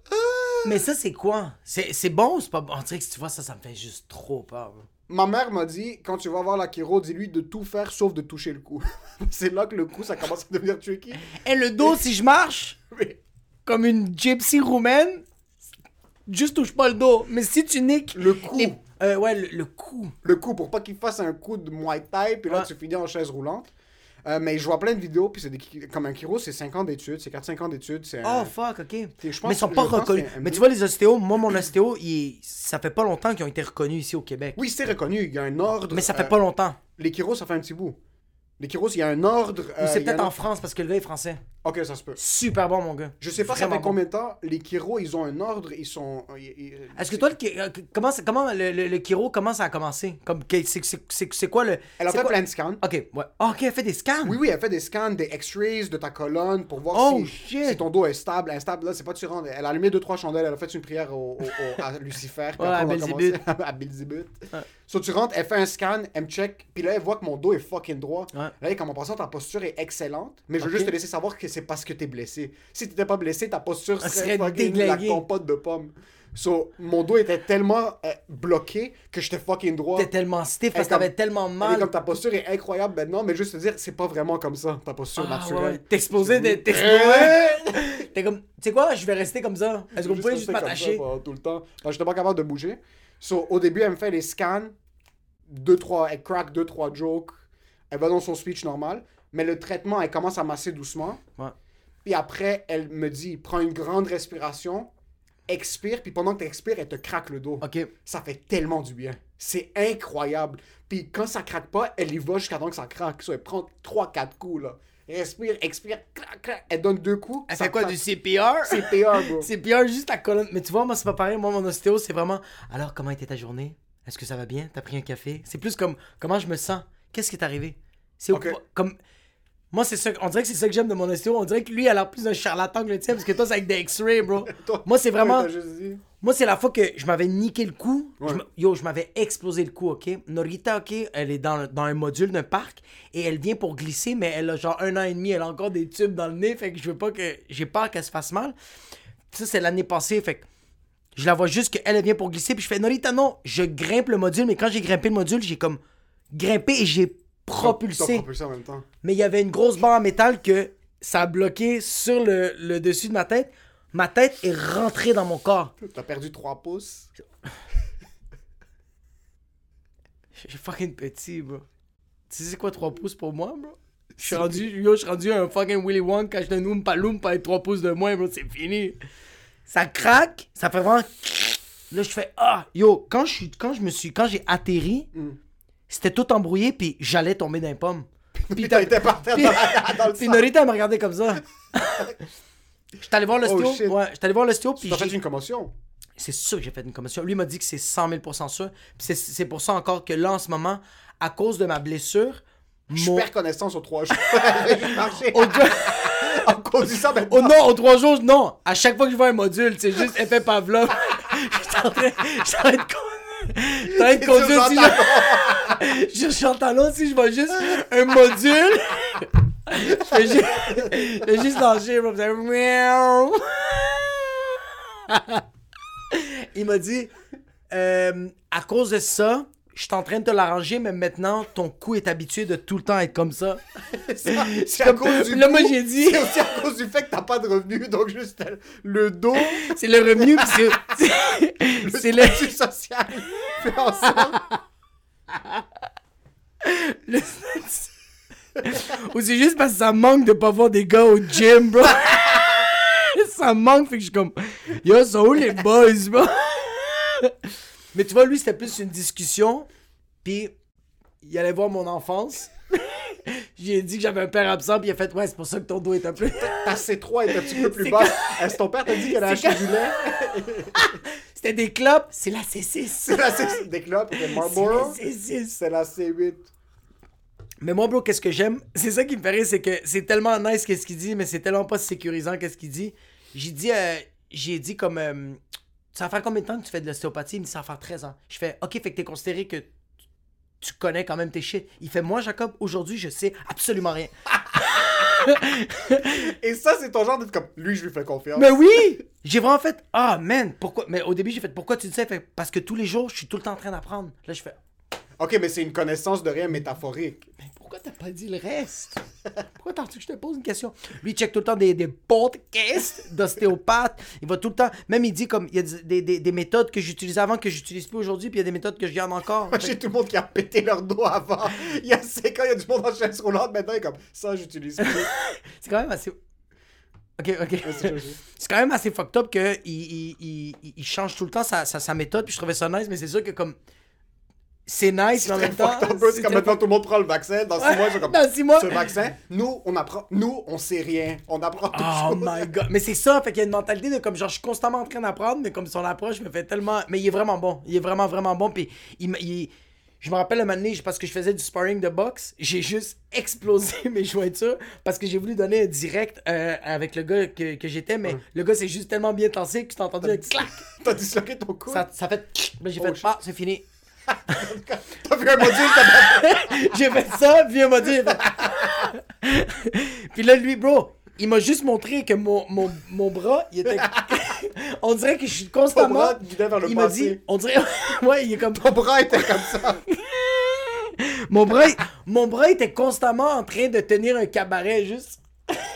Mais ça, c'est quoi? C'est c'est bon ou c'est pas bon? On dirait que si tu vois ça, ça me fait juste trop peur. Ma mère m'a dit, quand tu vas voir la Kiro, dis-lui de tout faire sauf de toucher le cou. c'est là que le cou, ça commence à devenir tricky. Et le dos, si je marche comme une gypsy roumaine, juste touche pas le dos. Mais si tu niques. le cou, les- euh, ouais, le, le cou. le cou, pour pas qu'il fasse un coup de Muay Thai, puis là, Ouais. tu finis en chaise roulante. Euh, mais je vois plein de vidéos, puis c'est des... comme un Kiro, c'est 5 ans d'études, c'est 4-5 ans d'études, c'est un... Oh, fuck, ok. je pense- Mais ils sont pas reconnus. un- Mais tu vois, les ostéos, moi, mon ostéo, il... ça fait pas longtemps qu'ils ont été reconnus ici au Québec. Oui, c'est reconnu, il y a un ordre. Mais ça fait euh, pas longtemps. Les Kiros, ça fait un petit bout. Les Kiros, il y a un ordre. Ou euh, c'est a peut-être en France parce que le gars est français. Ok, ça se peut. Super bon, mon gars. Je sais pas ça Vraiment fait combien de temps. Les Kiros, ils ont un ordre, ils sont. ils- ils- Est-ce que toi, le, ki- euh, comment, le, le, le Kiro, comment ça a commencé? Comme, que- c'est, c'est, c'est, c'est quoi le. Elle a c'est fait quoi- plein de scans. Ok, ouais. Ah, ok, elle fait des scans? Oui, oui, elle fait des scans, des X-rays de ta colonne pour voir Oh, si, shit. si ton dos est stable. Instable, là, c'est pas surrendre. Elle a allumé deux, trois chandelles, elle a fait une prière au, au- au- à Lucifer. puis Ouais, après, à on Belzébuth. à Belzébuth. So, tu rentres, elle fait un scan, elle me check, puis là, elle voit que mon dos est fucking droit. Ouais. Là, comme en passant, ta posture est excellente, mais je veux Ok. juste te laisser savoir que c'est parce que t'es blessé. Si t'étais pas blessé, ta posture Elle serait, serait fucking la compote de pommes. So, mon dos était tellement euh, bloqué que j'étais fucking droit. T'es tellement stiff parce que Elle t'avais tellement Elle mal. comme ta posture est incroyable maintenant, mais juste te dire, c'est pas vraiment comme ça, ta posture Ah, naturelle. ouais. T'es exposé de. T'es Ouais. T'es comme. Tu sais quoi, je vais rester comme ça. Est-ce que vous pouvez juste m'attacher? tout le temps. J'étais pas capable de bouger. So, au début, elle me fait les scans. Deux, trois, elle crack deux, trois jokes. Elle va dans son speech normal. Mais le traitement, elle commence à masser doucement. Ouais. Puis après, elle me dit, prends une grande respiration, expire, puis pendant que tu expires, elle te craque le dos. Ok. Ça fait tellement du bien. C'est incroyable. Puis quand ça craque pas, elle y va jusqu'à temps que ça craque. So, elle prend 3-4 coups, là. Respire, expire, crac, crac. Elle donne deux coups. Elle fait quoi, craque. du CPR pire, bro. C'est pire juste la colonne. Mais tu vois, moi, c'est pas pareil. Moi, mon ostéo, c'est vraiment. Alors, comment était ta journée? Est-ce que ça va bien? T'as pris un café? C'est plus comme comment je me sens? Qu'est-ce qui est arrivé? C'est au- Ok. comme. Moi, c'est ça. On dirait que c'est ça que j'aime de mon ostéo. On dirait que lui, a l'air plus d'un charlatan que le tien parce que toi, c'est avec des X-rays, bro. Toi- Moi, c'est vraiment. dit. Moi, c'est la fois que je m'avais niqué le cou. Ouais. Je me- Yo, je m'avais explosé le cou, ok? Norita, ok, elle est dans, dans un module d'un parc et elle vient pour glisser, mais elle a genre un an et demi, elle a encore des tubes dans le nez, fait que je veux pas que. J'ai peur qu'elle se fasse mal. Ça, c'est l'année passée, fait que. Je la vois juste qu'elle elle vient pour glisser, puis je fais Norita, non, je grimpe le module, mais quand j'ai grimpé le module, j'ai comme grimpé et j'ai propulsé. propulsé en même temps. Mais il y avait une grosse barre en métal que ça a bloqué sur le, le dessus de ma tête. Ma tête est rentrée dans mon corps. T'as perdu 3 pouces. Suis fucking petit, bro. Tu sais c'est quoi 3 pouces pour moi, bro? Je suis rendu, yo, je suis rendu un fucking Willy Wonka quand je te Oompa Loompa avec 3 pouces de moins, bro, c'est fini. Ça craque, ça fait vraiment... Là, je fais, ah, yo, quand je, suis, quand je me suis, quand j'ai atterri, Mm. c'était tout embrouillé, puis j'allais tomber dans les pommes. Puis t'as été par terre puis- dans, le Puis. Norita, elle me regardait comme ça. J'étais allé voir l'ostéo, Oh, shit. ouais, j'étais allé voir l'ostéo, puis T'as fait une commotion? c'est sûr que j'ai fait une commotion. Lui m'a dit que c'est 100 000% sûr. Puis c'est- pour ça encore que là, en ce moment, à cause de ma blessure, Je mon... perds connaissance aux 3 jours. Au En cause de ça, maintenant. Oh non, aux trois jours, non. À chaque fois que je vois un module, c'est juste effet Pavlov. En train, j'étais en train de en train de conduire. Si je... je suis en talon, si je vois juste un module, je fais juste, je fais juste bro. Il m'a dit, euh, à cause de ça, je suis en train de te l'arranger, mais maintenant, ton cou est habitué de tout le temps être comme ça. C'est à cause du Là, moi, j'ai dit- C'est aussi à cause du fait que t'as pas de revenus, donc juste le dos, C'est le revenu, pis c'est- c'est... le C'est le... statut social fait en sorte. le- Ou c'est juste parce que ça manque de pas voir des gars au gym, bro. ça manque, fait que je suis comme... Yo, sont où les boys, bro? Mais tu vois, lui, c'était plus une discussion, puis il allait voir mon enfance. J'ai dit que j'avais un père absent, puis il a fait Ouais, c'est pour ça que ton dos est un peu. Ta C3 est un petit peu plus basse. Est-ce que ton père t'a dit qu'elle a C'est acheté du lait? C'était des clopes, c'est la C6. C'est la C... Des clopes, des C'est la Marlboro. C6. C'est la C8. Mais moi, bro, qu'est-ce que j'aime? C'est ça qui me fait rire, c'est que c'est tellement nice qu'est-ce qu'il dit, mais c'est tellement pas sécurisant qu'est-ce qu'il dit. J'ai dit, euh, j'ai dit comme, euh, ça va faire combien de temps que tu fais de l'ostéopathie? Il me dit, ça va faire 13 ans. Je fais, ok, fait que t'es considéré que tu connais quand même tes shit. Il fait, moi, Jacob, aujourd'hui, je sais absolument rien. Et ça, c'est ton genre d'être comme, lui, je lui fais confiance. Mais oui! J'ai vraiment fait, ah, man, pourquoi? Mais au début, j'ai fait, pourquoi tu dis ça? Fait, parce que tous les jours, je suis tout le temps en train d'apprendre. Là, je fais, Ok, mais c'est une connaissance de rien métaphorique. Pourquoi t'as pas dit le reste? Pourquoi t'as que je te pose une question? Lui, il check tout le temps des, des podcasts d'ostéopathe. Il va tout le temps. Même, il dit comme. Il y a des, des- des- des méthodes que j'utilisais avant que j'utilise plus aujourd'hui, puis il y a des méthodes que je garde encore. Moi, j'ai tout le monde qui a pété leur dos avant. Il y a 5 ans, il y a du monde en chaise roulante. Maintenant, il est comme, ça, j'utilise plus. C'est quand même assez. Ok, ok. C'est quand même assez fucked up qu'il il, il, il- il change tout le temps sa, sa, sa méthode, puis je trouvais ça nice, mais c'est sûr que comme. C'est nice, mais en même temps. C'est comme maintenant, tout le monde prend le vaccin. Dans 6 Ouais, mois, sont comme, dans six mois. ce vaccin, nous, on apprend, nous, on sait rien. On apprend tout Oh my god. Mais c'est ça, fait qu'il y a une mentalité de comme genre je suis constamment en train d'apprendre, mais comme son approche me fait tellement. Mais il est vraiment bon. Il est vraiment, vraiment bon. Puis il, il- Je me rappelle un moment donné, parce que je faisais du sparring de boxe, j'ai juste explosé mes jointures parce que j'ai voulu donner un direct euh, avec le gars que, que j'étais, mais le gars s'est juste tellement bien tassé que tu t'as entendu un clac. T'as disloqué ton cou. Ça, ça fait. J'ai Oh, fait shit. Ah, c'est fini. T'as vu un module, j'ai fait ça, puis il m'a dit. puis là, lui, bro, il m'a juste montré que mon, mon, mon bras, il était. on dirait que je suis constamment. bras vers le il m'a dit, on dirait. ouais, il est comme. Ton bras était comme ça. Mon bras, mon bras était constamment en train de tenir un cabaret, juste.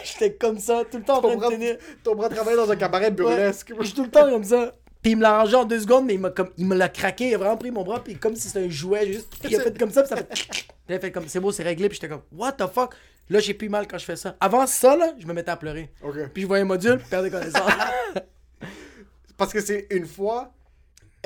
J'étais comme ça, tout le temps en train bras, de tenir. ton bras travaillait dans un cabaret Ouais, burlesque. Je suis tout le temps comme ça. Puis il me l'a arrangé en deux secondes, mais il m'a comme il me l'a craqué, il a vraiment pris mon bras, puis comme si c'était un jouet, juste. Il a fait comme ça, puis ça fait. Puis il a fait comme c'est beau, c'est réglé, puis j'étais comme what the fuck? Là, j'ai plus mal quand je fais ça. Avant ça, là, je me mettais à pleurer. Puis je voyais un module, perdais connaissance. Parce que c'est une fois,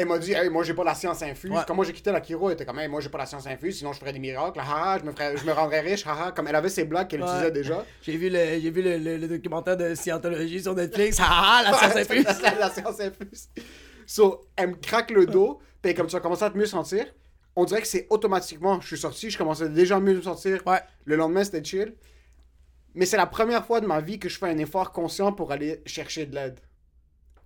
elle m'a dit, hey, moi j'ai pas la science infuse. Ouais. Quand moi j'ai quitté la chiro, elle était comme, hey, moi j'ai pas la science infuse, sinon je ferais des miracles. Ah, ah, je me, ferais, je me rendrais riche. Ah, ah. Comme elle avait ses blagues qu'elle Ouais. utilisait déjà. j'ai vu, le, j'ai vu le, le- le documentaire de scientologie sur Netflix. Ah, la science infuse. la, la science infuse. So, elle me craque le dos, puis comme tu vas commencer à te mieux sentir, on dirait que c'est automatiquement. Je suis sorti, je commençais déjà à mieux me sentir. Ouais. Le lendemain, c'était chill. Mais c'est la première fois de ma vie que je fais un effort conscient pour aller chercher de l'aide.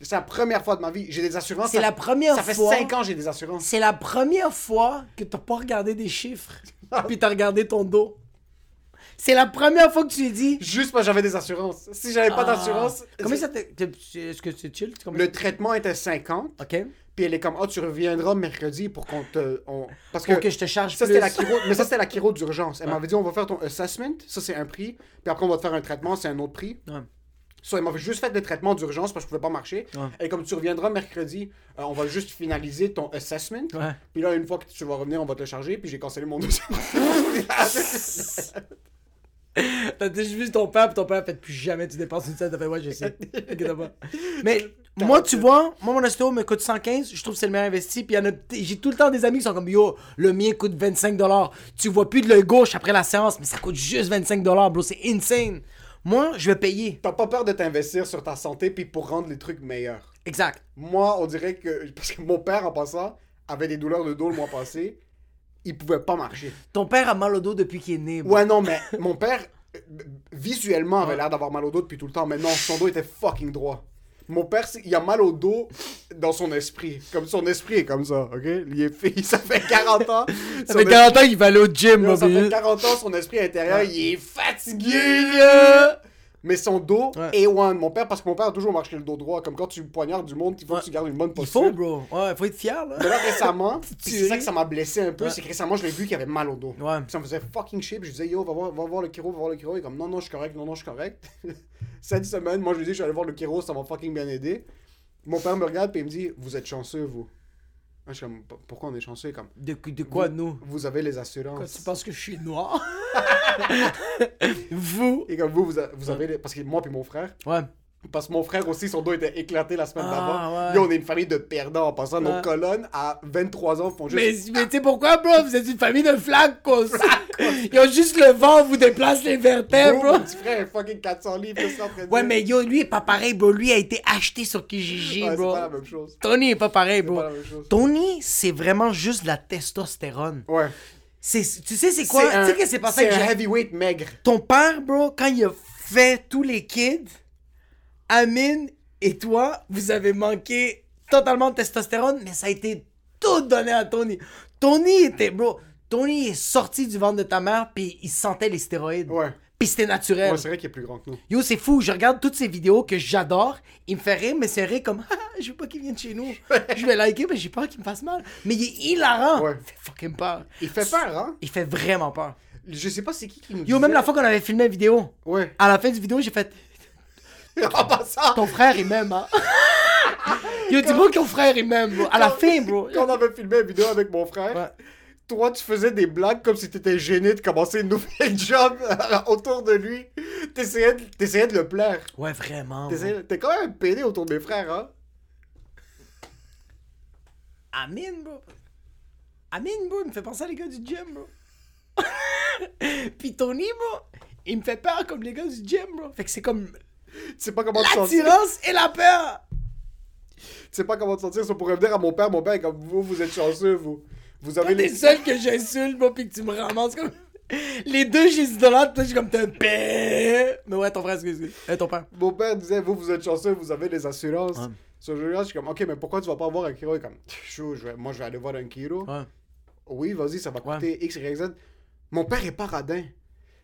C'est la première fois de ma vie. J'ai des assurances. C'est ça- la première Ça fait fois. 5 ans que j'ai des assurances. C'est la première fois que t'as pas regardé des chiffres, puis t'as regardé ton dos. C'est la première fois que tu lui dis. Juste parce que j'avais des assurances. Si j'avais pas Ah. d'assurance. Comment ça Est-ce que c'est chill? Comment Le traitement était 50. Ok. Puis elle est comme, oh, tu reviendras mercredi pour qu'on te. on- Parce que. Pour que je te charge Ça, plus. la chiro, mais ça, c'était la chiro d'urgence. Elle m'avait dit, on va faire ton assessment, ça, c'est un prix. Puis après, on va te faire un traitement, c'est un autre prix. Ouais. So, elle m'avait juste fait des traitements d'urgence parce que je pouvais pas marcher. Ouais. Et comme tu reviendras mercredi, euh, on va juste finaliser ton assessment. Ouais. Puis là, une fois que tu vas revenir, on va te le charger. Puis j'ai cancellé mon dossier. T'as juste vu ton père, puis ton père fait plus jamais tu dépenses une scène. T'as fait, ouais, je sais. Inquiète pas. Mais moi, tu vois, moi, mon ostéo me coûte 115. Je trouve que c'est le meilleur investi. Puis il j'ai tout le temps des amis qui sont comme, yo, le mien coûte 25$. Tu vois plus de l'œil gauche après la séance, mais ça coûte juste 25$, bro. C'est insane. Moi, je vais payer. T'as pas peur de t'investir sur ta santé puis pour rendre les trucs meilleurs. Exact. Moi, on dirait que. Parce que mon père, en passant, avait des douleurs de dos le mois passé. Il pouvait pas marcher. Ton père a mal au dos depuis qu'il est né. Ouais, non, mais mon père, euh, visuellement, avait l'air d'avoir mal au dos depuis tout le temps. Mais non, son dos était fucking droit. Mon père, il a mal au dos dans son esprit. Comme son esprit est comme ça, ok? Il est fait, ça fait 40 ans. Ça fait 40 ans qu'il va aller au gym, esprit- ça fait bro. 40 ans, son esprit intérieur, Ouais. il est fatigué, là. Mais son dos, Ouais. A1. Mon père, parce que mon père a toujours marché le dos droit. Comme quand tu poignardes du monde, il faut que tu gardes une bonne Il posture. faut, bro. Ouais, faut être fier, là. Mais là, récemment, c'est ça que ça m'a blessé un peu, c'est que récemment, je l'ai vu qu'il avait mal au dos. Ouais. Puis ça me faisait fucking shit. Je disais, yo, va voir, va voir le chiro, va voir le chiro. Il est comme, non, non, je suis correct, non, non, je suis correct. Cette semaine, moi, je lui dis, je suis allé voir le chiro, ça m'a fucking bien aidé. Mon père me regarde, puis il me dit, vous êtes chanceux, vous. Moi, je suis comme, P- pourquoi on est chanceux? Comme, De, de quoi, vous, nous? Vous avez les Quand assurances. tu penses que je suis noir? Vous? Et comme vous, vous, a- vous avez les... Parce que moi, puis mon frère, Ouais. Parce que mon frère aussi, son dos était éclaté la semaine Ah, d'avant. ouais. On est une famille de perdants en passant. Nos colonnes, à 23 ans, font juste. Mais, mais tu sais pourquoi, bro? Vous êtes une famille de flacos. Ils ont juste le vent, vous déplace les vertèbres, Bro, mon petit frère est fucking 400 livres, c'est de Ouais, mais yo, lui est pas pareil, bro. Lui a été acheté sur Kijiji, Ouais, c'est bro. pas la même chose. Tony est pas pareil, bro. pas la même chose. Tony, c'est vraiment juste de la testostérone. Ouais. C'est, tu sais, c'est quoi? C'est Tu sais que c'est pas ça C'est un heavyweight maigre. Ton père, bro, quand il a fait tous les kids, Amine et toi, vous avez manqué totalement de testostérone, mais ça a été tout donné à Tony. Tony était, bro, Tony est sorti du ventre de ta mère, puis il sentait les stéroïdes. Ouais. Puis c'était naturel. Ouais, c'est vrai qu'il est plus grand que nous. Yo, c'est fou, je regarde toutes ces vidéos que j'adore, il me fait rire, mais c'est rire comme, Ah, je veux pas qu'il vienne chez nous. je vais liker, mais j'ai peur qu'il me fasse mal. Mais il est hilarant. Ouais. Il fait fucking peur. Il fait peur, hein? Il fait vraiment peur. Je sais pas c'est qui qui nous Yo, disait- même la fois qu'on avait filmé une vidéo, Ouais. à la fin du vidéo, j'ai fait, En passant, ton frère il m'aime, hein. Yo, dis-moi que ton frère il m'aime, bro. À la fin, bro. quand on avait filmé une vidéo avec mon frère, Ouais. toi, tu faisais des blagues comme si t'étais gêné de commencer une nouvelle job autour de lui. T'essayais de, t'essayais de le plaire. Ouais, vraiment. T'es quand même pédé autour de mes frères, hein? Amine, bro. Amine, bro, il me fait penser à les gars du gym, bro. Puis Tony, bro, il me fait peur comme les gars du gym, bro. Fait que c'est comme Tu sais pas comment te sentir. l'attirance et la peur. Tu sais pas comment te sentir. Ça pourrait venir à mon père. Mon père est comme vous, vous êtes chanceux, vous. Vous avez T'es les. le seul que j'insulte, bro, puis que tu me ramasses comme. Les deux, je suis idolâtre, toi, je suis comme t'es un père. Mais ouais, ton frère, excuse, excuse. Eh, ton père. Mon père disait, vous, vous êtes chanceux, vous avez les assurances. Ouais. Sur le je suis comme, ok, mais pourquoi tu vas pas voir un Kiro? Il est comme, chou, je vais- moi, je vais aller voir un Kiro. Ouais. Oui, vas-y, ça va Ouais. coûter X, Y, Z. Mon père est pas radin.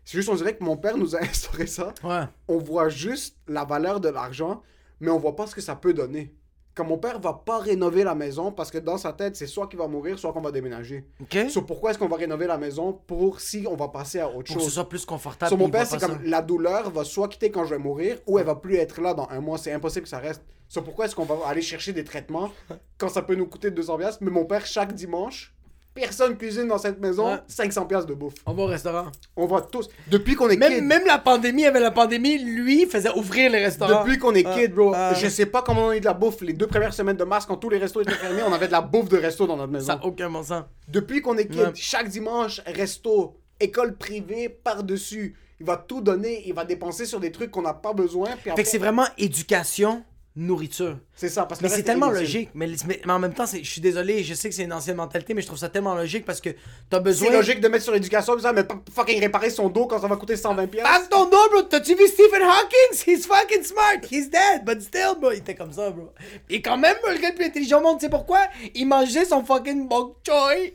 C'est juste, on dirait que mon père nous a instauré ça. Ouais. On voit juste la valeur de l'argent, mais on voit pas ce que ça peut donner. Comme mon père va pas rénover la maison parce que dans sa tête, c'est soit qu'il va mourir, soit qu'on va déménager. Ok. So, pourquoi est-ce qu'on va rénover la maison pour si on va passer à autre Pour que ce chose? soit plus confortable. Sur puis mon il père, c'est comme la douleur va soit quitter quand je vais mourir ou elle va plus être là dans un mois. C'est impossible que ça reste. So, pourquoi est-ce qu'on va aller chercher des traitements quand ça peut nous coûter 200 pièces Mais mon père, chaque dimanche, personne cuisine dans cette maison, Ouais. 500 pièces de bouffe. On va au restaurant. On va tous. Depuis qu'on est Même, kid. même la pandémie, avait la pandémie, lui, faisait ouvrir les restaurants. Depuis qu'on est Ah, kid, bro, ah. je sais pas comment on a eu de la bouffe. Les deux premières semaines de mars, quand tous les restos étaient fermés, on avait de la bouffe de resto dans notre maison. Ça n'a aucun bon sens. Depuis qu'on est kid, Ouais. chaque dimanche, resto, école privée par-dessus. Il va tout donner, il va dépenser sur des trucs qu'on n'a pas besoin. Puis Fait après- que c'est vraiment éducation, nourriture. c'est ça, parce que Mais c'est tellement logique. Mais, mais- mais en même temps, je suis désolé, je sais que c'est une ancienne mentalité, mais je trouve ça tellement logique parce que t'as besoin. C'est logique de mettre sur l'éducation, mais pas fucking réparer son dos quand ça va coûter 120 pièces. Passe ton dos, bro! T'as-tu vu Stephen Hawking? He's fucking smart! He's dead, but still, bro! Il était comme ça, bro. Et quand même, le gars le plus intelligent au monde, tu sais pourquoi? Il mangeait son fucking bok choy,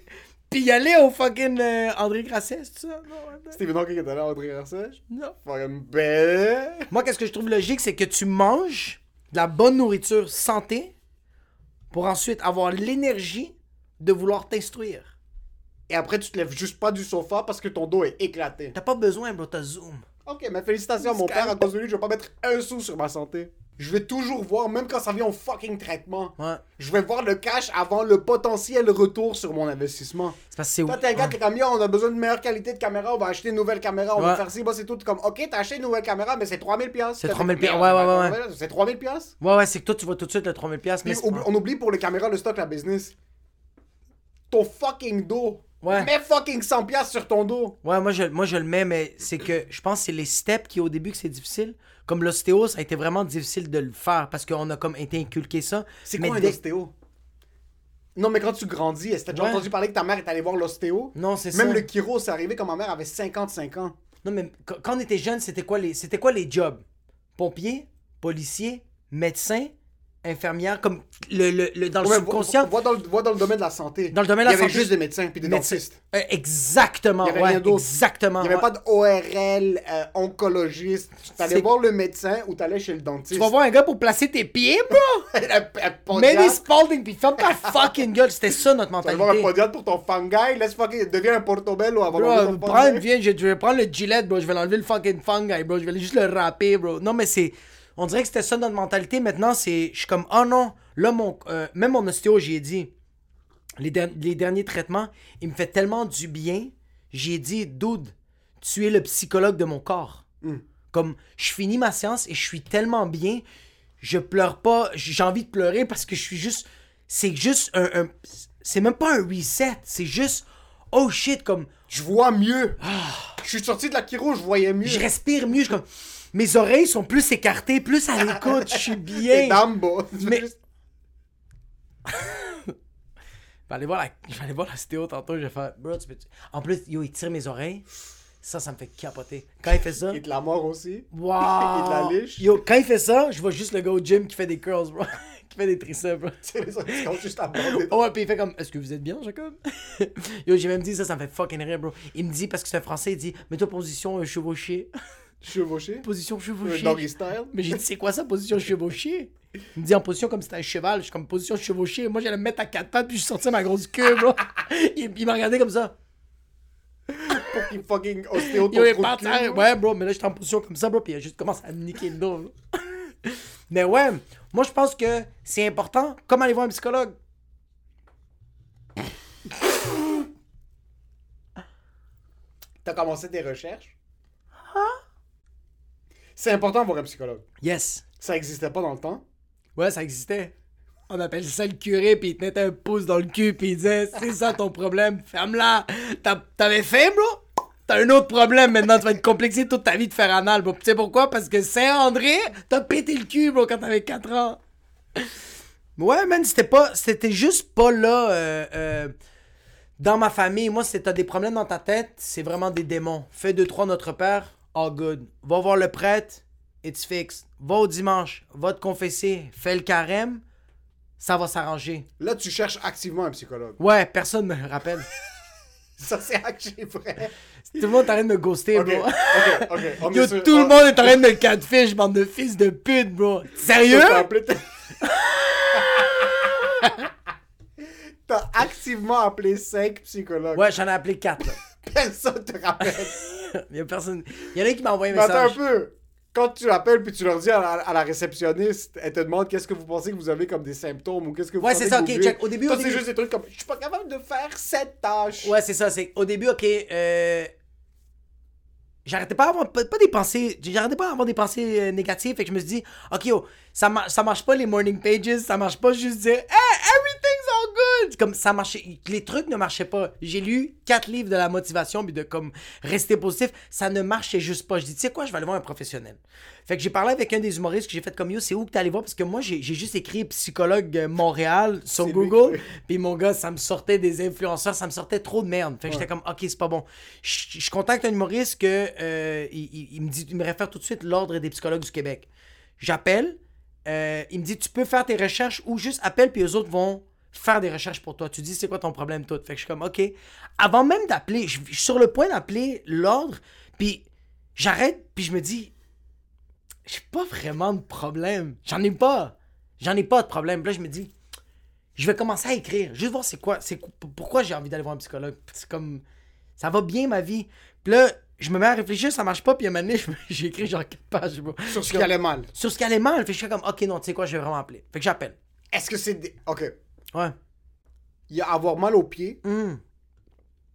puis il allait au fucking euh, André Grasset, c'est ça? Stephen Hawking est allé à André Garcèche. non. Fucking ben. Moi, qu'est-ce que je trouve logique, c'est que tu manges de la bonne nourriture santé pour ensuite avoir l'énergie de vouloir t'instruire. Et après, tu te lèves juste pas du sofa parce que ton dos est éclaté. T'as pas besoin, bro, t'as Zoom. Ok, mais félicitations à mon père, à cause de lui, je vais pas mettre un sou sur ma santé. Je vais toujours voir, même quand ça vient au fucking traitement. Ouais. Je vais voir le cash avant le potentiel retour sur mon investissement. C'est parce que c'est Toi, t'es un gars qui est comme, Yo, on a besoin de meilleure qualité de caméra, on va acheter une nouvelle caméra, on va Ouais. faire ci, bah, c'est tout. Comme, ok, t'as acheté une nouvelle caméra, mais c'est 3000 pièces. C'est 3000 piastres, ouais, ouais, ouais, C'est 3000 pièces. Ouais, ouais, c'est que toi, tu vois tout de suite le 3000$, piastres, mais Puis c'est- oublie- on oublie pour les caméras le stock, la business. Ton fucking dos. Ouais. Mets fucking 100 pièces sur ton dos. Ouais, moi je, moi je le mets, mais c'est que je pense que c'est les steps qui au début que c'est difficile. Comme l'ostéo, ça a été vraiment difficile de le faire parce qu'on a comme été inculqué ça. C'est Mais quoi un dès- ostéo? Non, mais quand tu grandis, est-ce que t'as déjà Ouais. entendu parler que ta mère est allée voir l'ostéo? Non, c'est ça. Même le chiro, c'est arrivé quand ma mère avait 55 ans. Non, mais quand quand on était jeune, c'était quoi les c'était quoi les jobs? Pompier, policier, médecin, infirmière, comme le, le, le- dans le Ouais, subconscient. va dans le, dans le domaine de la santé. Dans le domaine de la Il y avait santé- juste des médecins puis des médecin- dentistes. Euh, exactement, Il y avait ouais, rien d'autre. exactement. Il n'y avait ouais. pas d'ORL, euh, oncologiste. T'allais C'est- voir le médecin ou t'allais chez le dentiste. Tu vas voir un gars pour placer tes pieds, bro. Manny Spalding, puis ferme ta fucking gueule. C'était ça notre Tu vas voir un mentalité. podiatre pour ton fungi. Laisse fucking... Deviens un portobello avant fungi. vienne, je, je vais prendre le gilet, bro. Je vais l'enlever le fucking fungi, bro. Je vais juste le râper, bro. Non, mais c'est. On dirait que c'était ça notre mentalité. Maintenant, c'est. Je suis comme, oh non. Là, mon. euh, même mon ostéo, j'ai dit. Les, der- les derniers traitements, il me fait tellement du bien. J'ai dit, dude, tu es le psychologue de mon corps. Hmm. Comme, je finis ma séance et je suis tellement bien, je pleure pas, j'ai envie de pleurer parce que je suis juste. C'est juste un. un- c'est même pas un reset, c'est juste. Oh shit, comme. Je vois mieux. Je suis sorti de la chiro, je voyais mieux. Ah. Je respire mieux, je comme. Mes oreilles sont plus écartées, plus à l'écoute, je suis bien. Dumbo. Mais- Je vais aller voir la, je vais aller voir la tantôt, je vais faire. Bro, tu peux. En plus, yo, il tire mes oreilles. Ça, ça me fait capoter. Quand il fait ça. Et de la mort aussi. Wow! Il la liche. Yo, quand il fait ça, je vois juste le gars au gym qui fait des curls, bro. qui fait des triceps, bro. C'est juste à Oh, ouais, puis il fait comme, est-ce que vous êtes bien, Jacob? Yo, j'ai même dit ça, ça me fait fucking rire, bro. Il me dit, parce que c'est un français, il dit, mets-toi position euh, chevauchée. Chevauché. Position Un chevauchée. doggy style. Mais j'ai dit, c'est quoi ça, position chevauchée? Il me dit en position comme si c'était un cheval. Je suis comme position chevauchée. Moi, j'allais me mettre à quatre pattes, puis je sortais ma grosse queue, bro. il il m'a regardé comme ça. Pour qu'il fucking ostéo Yo, il parti. cul. Ouais, bro, mais là, j'étais en position comme ça, bro, puis il a juste commencé à me niquer le dos. mais ouais, moi, je pense que c'est important, comme aller voir un psychologue? T'as commencé tes recherches? C'est important de voir un psychologue. Yes. Ça existait pas dans le temps. Ouais, ça existait. On appelle ça le curé, puis il te mettait un pouce dans le cul, puis il disait C'est ça ton problème, ferme-la. T'avais faim, bro? T'as un autre problème maintenant, tu vas être complexé toute ta vie de faire anal, bro. Tu sais pourquoi? Parce que Saint-André, t'as pété le cul, bro, quand t'avais 4 ans. Ouais, man, c'était pas. C'était juste pas là. euh, euh, dans ma famille, moi, c'est t'as des problèmes dans ta tête, c'est vraiment des démons. Fais deux, trois Notre Père, all good. Va voir le prêtre, it's fixed. Va au dimanche, va te confesser, fais le carême, ça va s'arranger. Là, tu cherches activement un psychologue. Ouais, personne me rappelle. Ça, c'est actually vrai. Tout le monde est en train de me ghoster, Ok, bro. ok, ok. On est Yo, sur- tout le on- monde est en train de me catfish, bande de fils de pute, bro. Sérieux? T'as activement appelé 5 psychologues. Ouais, j'en ai appelé 4, là. Personne te rappelle? Il y a personne. Il y en a qui m'a envoyé un Mais attends un message. peu. Quand tu l'appelles puis tu leur dis à la, à la réceptionniste, elle te demande qu'est-ce que vous pensez que vous avez comme des symptômes ou qu'est-ce que vous Ouais, pensez c'est ça, que ok, vous vivez. check. Au début, Toi, au c'est début- juste des trucs comme je suis pas capable de faire cette tâche. Ouais, c'est ça. C'est au début, ok. Euh... J'arrêtais pas d'avoir pas, pas des pensées. J'arrêtais pas d'avoir des pensées euh, négatives. Fait que je me suis dit, ok, yo, ça, mar- ça marche pas les morning pages. Ça marche pas juste dire, hey, everything's all good. Comme ça marchait. Les trucs ne marchaient pas. J'ai lu quatre livres de la motivation puis de comme rester positif. Ça ne marchait juste pas. Je dis, tu sais quoi, je vais aller voir un professionnel. Fait que j'ai parlé avec un des humoristes que j'ai fait comme yo, c'est où que t'es allé voir? Parce que moi, j'ai juste écrit psychologue Montréal sur Google. Puis mon gars, ça me sortait des influenceurs, ça me sortait trop de merde. Fait que j'étais comme, ok, c'est pas bon. Je je contacte un humoriste que euh, il, il- il me dit, il me réfère tout de suite l'ordre des psychologues du Québec. J'appelle, euh, il me dit, tu peux faire tes recherches ou juste appelle, puis eux autres vont faire des recherches pour toi. Tu dis, c'est quoi ton problème, tout? Fait que je suis comme, ok. Avant même d'appeler, je je suis sur le point d'appeler l'ordre, puis j'arrête, puis je me dis, j'ai pas vraiment de problème. J'en ai pas. J'en ai pas de problème. Puis là, je me dis, je vais commencer à écrire. Juste voir c'est quoi, c'est qu- pourquoi j'ai envie d'aller voir un psychologue. C'est comme, ça va bien ma vie. Puis là, je me mets à réfléchir, ça marche pas. Puis à un moment donné, j'ai écrit genre quatre pages. bro. Sur ce qui allait mal. Sur ce qui allait mal. Fait que je suis comme, ok, non, tu sais quoi, je vais vraiment appeler. Fait que j'appelle. Est-ce que c'est des... OK. Ouais. Il y a avoir mal aux pieds. Hum.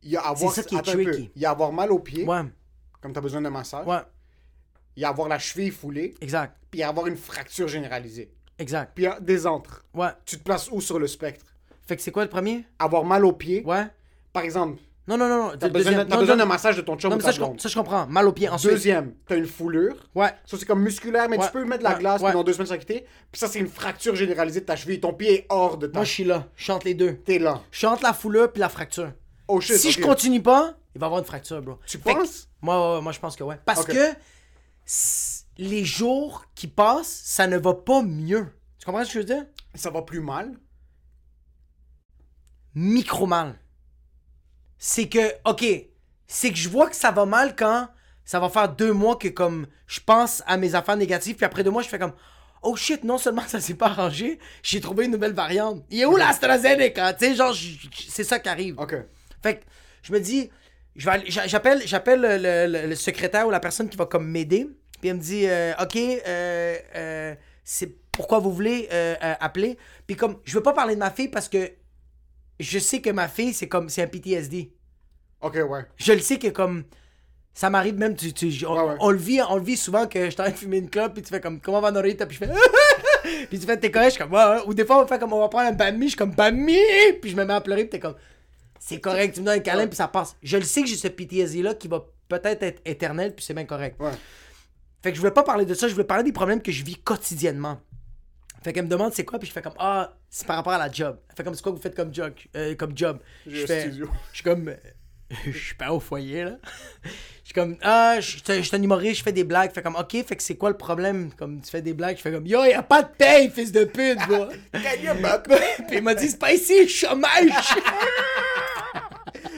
Il y a avoir... ça qui est tricky. Il y a avoir mal aux pieds. Ouais. Comme t'as besoin de massage. Ouais. Il y a avoir la cheville foulée. Exact. Puis il y a avoir une fracture généralisée. Exact. Puis il y a des entres. Ouais. Tu te places où sur le spectre? Fait que c'est quoi le premier? Avoir mal aux pieds. Ouais. Par exemple, Non, non, non, t'as besoin, besoin d'un massage de ton chum non, mais ça, je, ça, je comprends. Mal au pied. Ensuite. Deuxième, t'as une foulure. Ouais. Ça, c'est comme musculaire, mais Ouais. tu peux mettre de la Ouais. glace, dans deux semaines, va quitter. Puis ça, c'est une fracture généralisée de ta cheville. Ton pied est hors de ta Moi, je suis là. Je chante les deux. T'es là. Je chante la foulure puis la fracture. Oh shit, si je continue pas, il va y avoir une fracture, bro. Tu Fait que- penses? moi, moi, je pense que ouais. Parce que les jours qui passent, ça ne va pas mieux. Tu comprends ce que je veux dire? Ça va plus mal? Micro mal. C'est que, ok, c'est que je vois que ça va mal quand ça va faire deux mois que comme je pense à mes affaires négatives, puis après deux mois, je fais comme. Oh shit, non seulement ça s'est pas arrangé, j'ai trouvé une nouvelle variante. Il est où l'AstraZeneca? Tu sais, genre, c'est ça qui arrive. Ok. Fait que je me dis, j'appelle, j'appelle le, le- le secrétaire ou la personne qui va comme m'aider. Puis elle me dit, euh, ok, euh, euh, c'est pourquoi vous voulez euh, appeler? Puis comme, je veux pas parler de ma fille parce que je sais que ma fille c'est comme, c'est un PTSD. Ok, ouais. Je le sais que comme, Ça m'arrive même, tu, tu- on, Ouais, ouais. on le vit, on le vit souvent que je t'arrête de fumer une clope, puis tu fais comme, comment va Norita? Puis je fais, puis tu fais, t'es correct, je suis comme, ouais, ouais. Ou des fois, on fait comme, on va prendre un bami, je suis comme, bami! Puis je me mets à pleurer, puis t'es comme, c'est correct, tu me donnes un câlin, puis ça passe. Je le sais que j'ai ce PTSD-là qui va peut-être être éternel, puis c'est bien correct. Ouais. Fait que je voulais pas parler de ça, je voulais parler des problèmes que je vis quotidiennement. Fait qu'elle me demande c'est quoi, puis je fais comme ah, c'est par rapport à la job. Elle fait comme c'est quoi que vous faites comme job, euh, comme job? Je fais, studio. je suis comme, euh, je suis pas au foyer là. Je suis comme ah, je suis je suis un humoriste, je fais des blagues. Fait comme ok, fait que c'est quoi le problème? Comme tu fais des blagues, je fais comme yo, y a pas de paye, fils de pute, moi. puis il m'a dit c'est pas ici, chômage.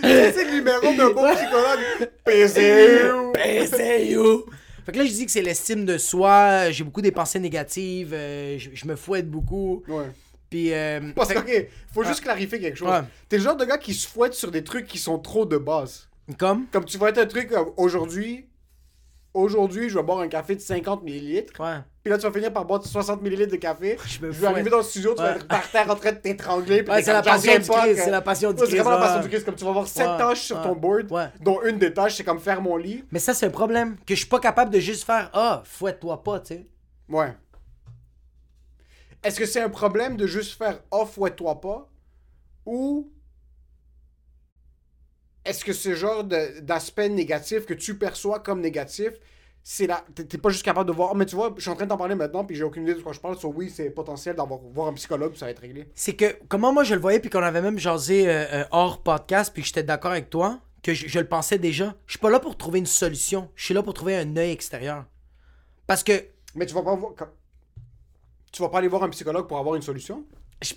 C'est le numéro d'un bon psychologue. PCU. PCU. Fait que là, je dis que c'est l'estime de soi, j'ai beaucoup des pensées négatives, euh, je, je me fouette beaucoup. Ouais. Puis. euh, Parce que, ok, faut juste clarifier quelque chose. T'es le genre de gars qui se fouette sur des trucs qui sont trop de base. Comme? Comme tu vas être un truc comme aujourd'hui, aujourd'hui, je vais boire un café de 50 millilitres. Ouais. Puis là, tu vas finir par boire 60 millilitres de café. Je me vais arriver dans le studio, tu vas être par terre en train de t'étrangler. Ouais, c'est la passion du Christ, c'est la passion du C'est vraiment la passion du Christ. Comme tu vas avoir 7 Ouais, tâches sur ton board, dont une des tâches, c'est comme faire mon lit. Mais ça, c'est un problème. Que je suis pas capable de juste faire Ah, fouette-toi pas, tu sais. Ouais. Est-ce que c'est un problème de juste faire off ouais toi pas ou est-ce que ce genre d'aspect négatif que tu perçois comme négatif, c'est là t'es pas juste capable de voir mais tu vois, je suis en train de t'en parler maintenant puis j'ai aucune idée de quoi je parle, so oui, c'est potentiel d'avoir voir un psychologue, puis ça va être réglé. C'est que, comment moi je le voyais, puis qu'on avait même jasé euh, euh, hors podcast, puis que j'étais d'accord avec toi, que je, je le pensais déjà. Je suis pas là pour trouver une solution. Je suis là pour trouver un œil extérieur. Parce que. Mais tu vas pas voir tu vas pas aller voir un psychologue pour avoir une solution?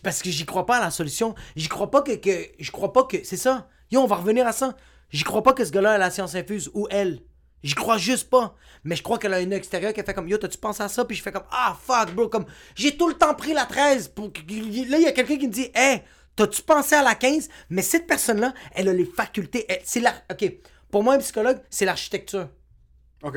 Parce que j'y crois pas à la solution. J'y crois pas que. que je crois pas que. C'est ça. Yo, on va revenir à ça. J'y crois pas que ce gars-là a la science infuse ou elle. J'y crois juste pas. Mais je crois qu'elle a un œil extérieur qui a fait comme Yo, t'as-tu pensé à ça? Puis je fais comme Ah, fuck, bro. Comme j'ai tout le temps pris la 13. Pour... Là, il y a quelqu'un qui me dit Hey, t'as-tu pensé à la 15? Mais cette personne-là, elle a les facultés. elle- C'est la. Ok. Pour moi, un psychologue, c'est l'architecture. OK.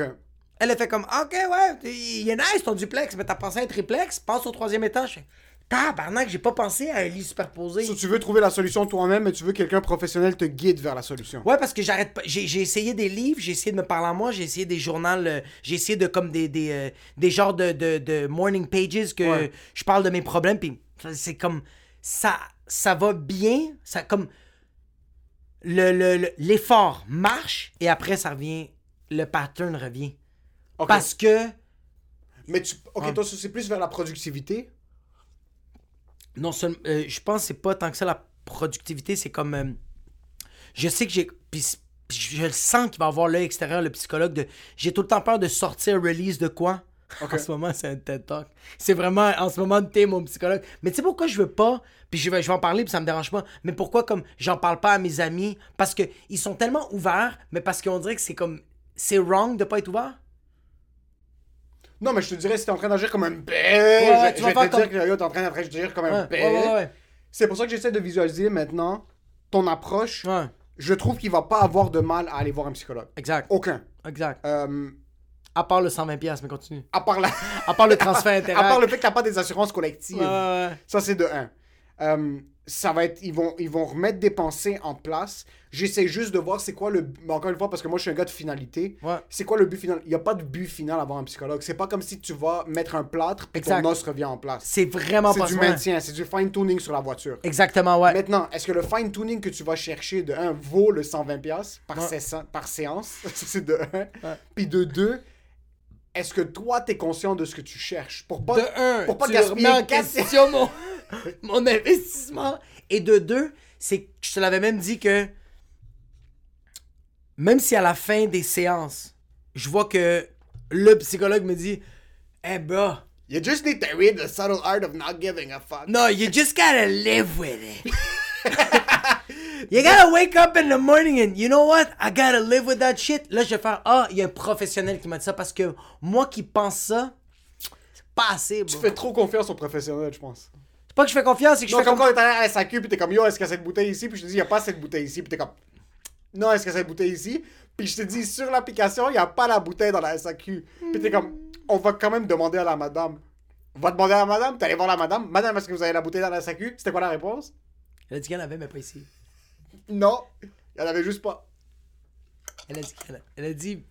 Elle a fait comme Ok, ouais, il est nice ton duplex, mais t'as pensé à un triplex? Passe au troisième étage. Tabarnak, j'ai pas pensé à un lit superposé. So, tu veux trouver la solution toi-même mais tu veux que quelqu'un professionnel te guide vers la solution. Ouais, parce que j'arrête pas. J'ai j'ai essayé des livres, j'ai essayé de me parler à moi, j'ai essayé des journaux, euh, j'ai essayé de comme des, des, euh, des genres de, de, de morning pages que Ouais. je parle de mes problèmes, puis c'est comme. Ça, ça va bien, ça comme. le- le- le- L'effort marche et après ça revient. Le pattern revient. Parce que. Mais tu OK, toi c'est plus vers la productivité? Non seulement euh, je pense que c'est pas tant que ça la productivité c'est comme euh, je sais que j'ai puis je le sens qu'il va avoir l'œil extérieur le psychologue de j'ai tout le temps peur de sortir release de quoi? En ce moment c'est un TED Talk. C'est vraiment en ce moment t'es mon psychologue. Mais tu sais pourquoi je veux pas? Puis je vais, je vais en parler puis ça me dérange pas. Mais pourquoi comme j'en parle pas à mes amis? Parce que ils sont tellement ouverts mais parce qu'on dirait que c'est comme c'est wrong de pas être ouvert? Non, mais je te dirais, si t'es en train d'agir comme un belge, ouais, je, te dire que t'es en train d'agir comme un. C'est pour ça que j'essaie de visualiser maintenant ton approche. Je trouve qu'il va pas avoir de mal à aller voir un psychologue. Exact. Aucun. Exact. Euh, à part le 120$, mais continue. À part, la... à part le transfert intérêt. À part le fait que t'as pas des assurances collectives. Ça, c'est de 1 ça va être... Ils vont, ils vont remettre des pensées en place. J'essaie juste de voir c'est quoi le... Encore une fois, parce que moi, je suis un gars de finalité. Ouais. C'est quoi le but final? Il n'y a pas de but final à avoir un psychologue. C'est pas comme si tu vas mettre un plâtre et ton os revient en place. C'est vraiment C'est pas du ouais. maintien, c'est du fine-tuning sur la voiture. Exactement, ouais. Maintenant, est-ce que le fine-tuning que tu vas chercher de 1 vaut le 120$ par, Ouais. sé- par séance? C'est de 1. Puis de 2, est-ce que toi, tu es conscient de ce que tu cherches? Pour pas, De un, pour pas tu gaspiller remets en question mon, mon investissement. Et de deux, c'est que je te l'avais même dit que même si à la fin des séances, je vois que le psychologue me dit Hey bro, You just need to read the subtle art of not giving a fuck. no, you just gotta live with it. you gotta wake up in the morning and you know what? I gotta live with that shit. Là, je vais faire Ah, il y a un professionnel qui m'a dit ça parce que moi qui pense ça, c'est pas assez, bro. Tu fais trop confiance aux professionnels, je pense. C'est pas que je fais confiance, c'est que je Non, fais comme quand est allé à la SAQ, puis t'es comme, yo, est-ce qu'il y a cette bouteille ici? Puis je te dis, il a pas cette bouteille ici. Puis t'es comme, non, est-ce qu'il y a cette bouteille ici? Puis je te dis, sur l'application, il n'y a pas la bouteille dans la SAQ. Puis t'es comme, on va quand même demander à la madame. On va demander à la madame, t'es allé voir la madame. Madame, est-ce que vous avez la bouteille dans la SAQ? C'était quoi la réponse? Elle a dit en avait, mais pas ici. Non, il n'y en avait juste pas. Elle a dit, elle a, elle a dit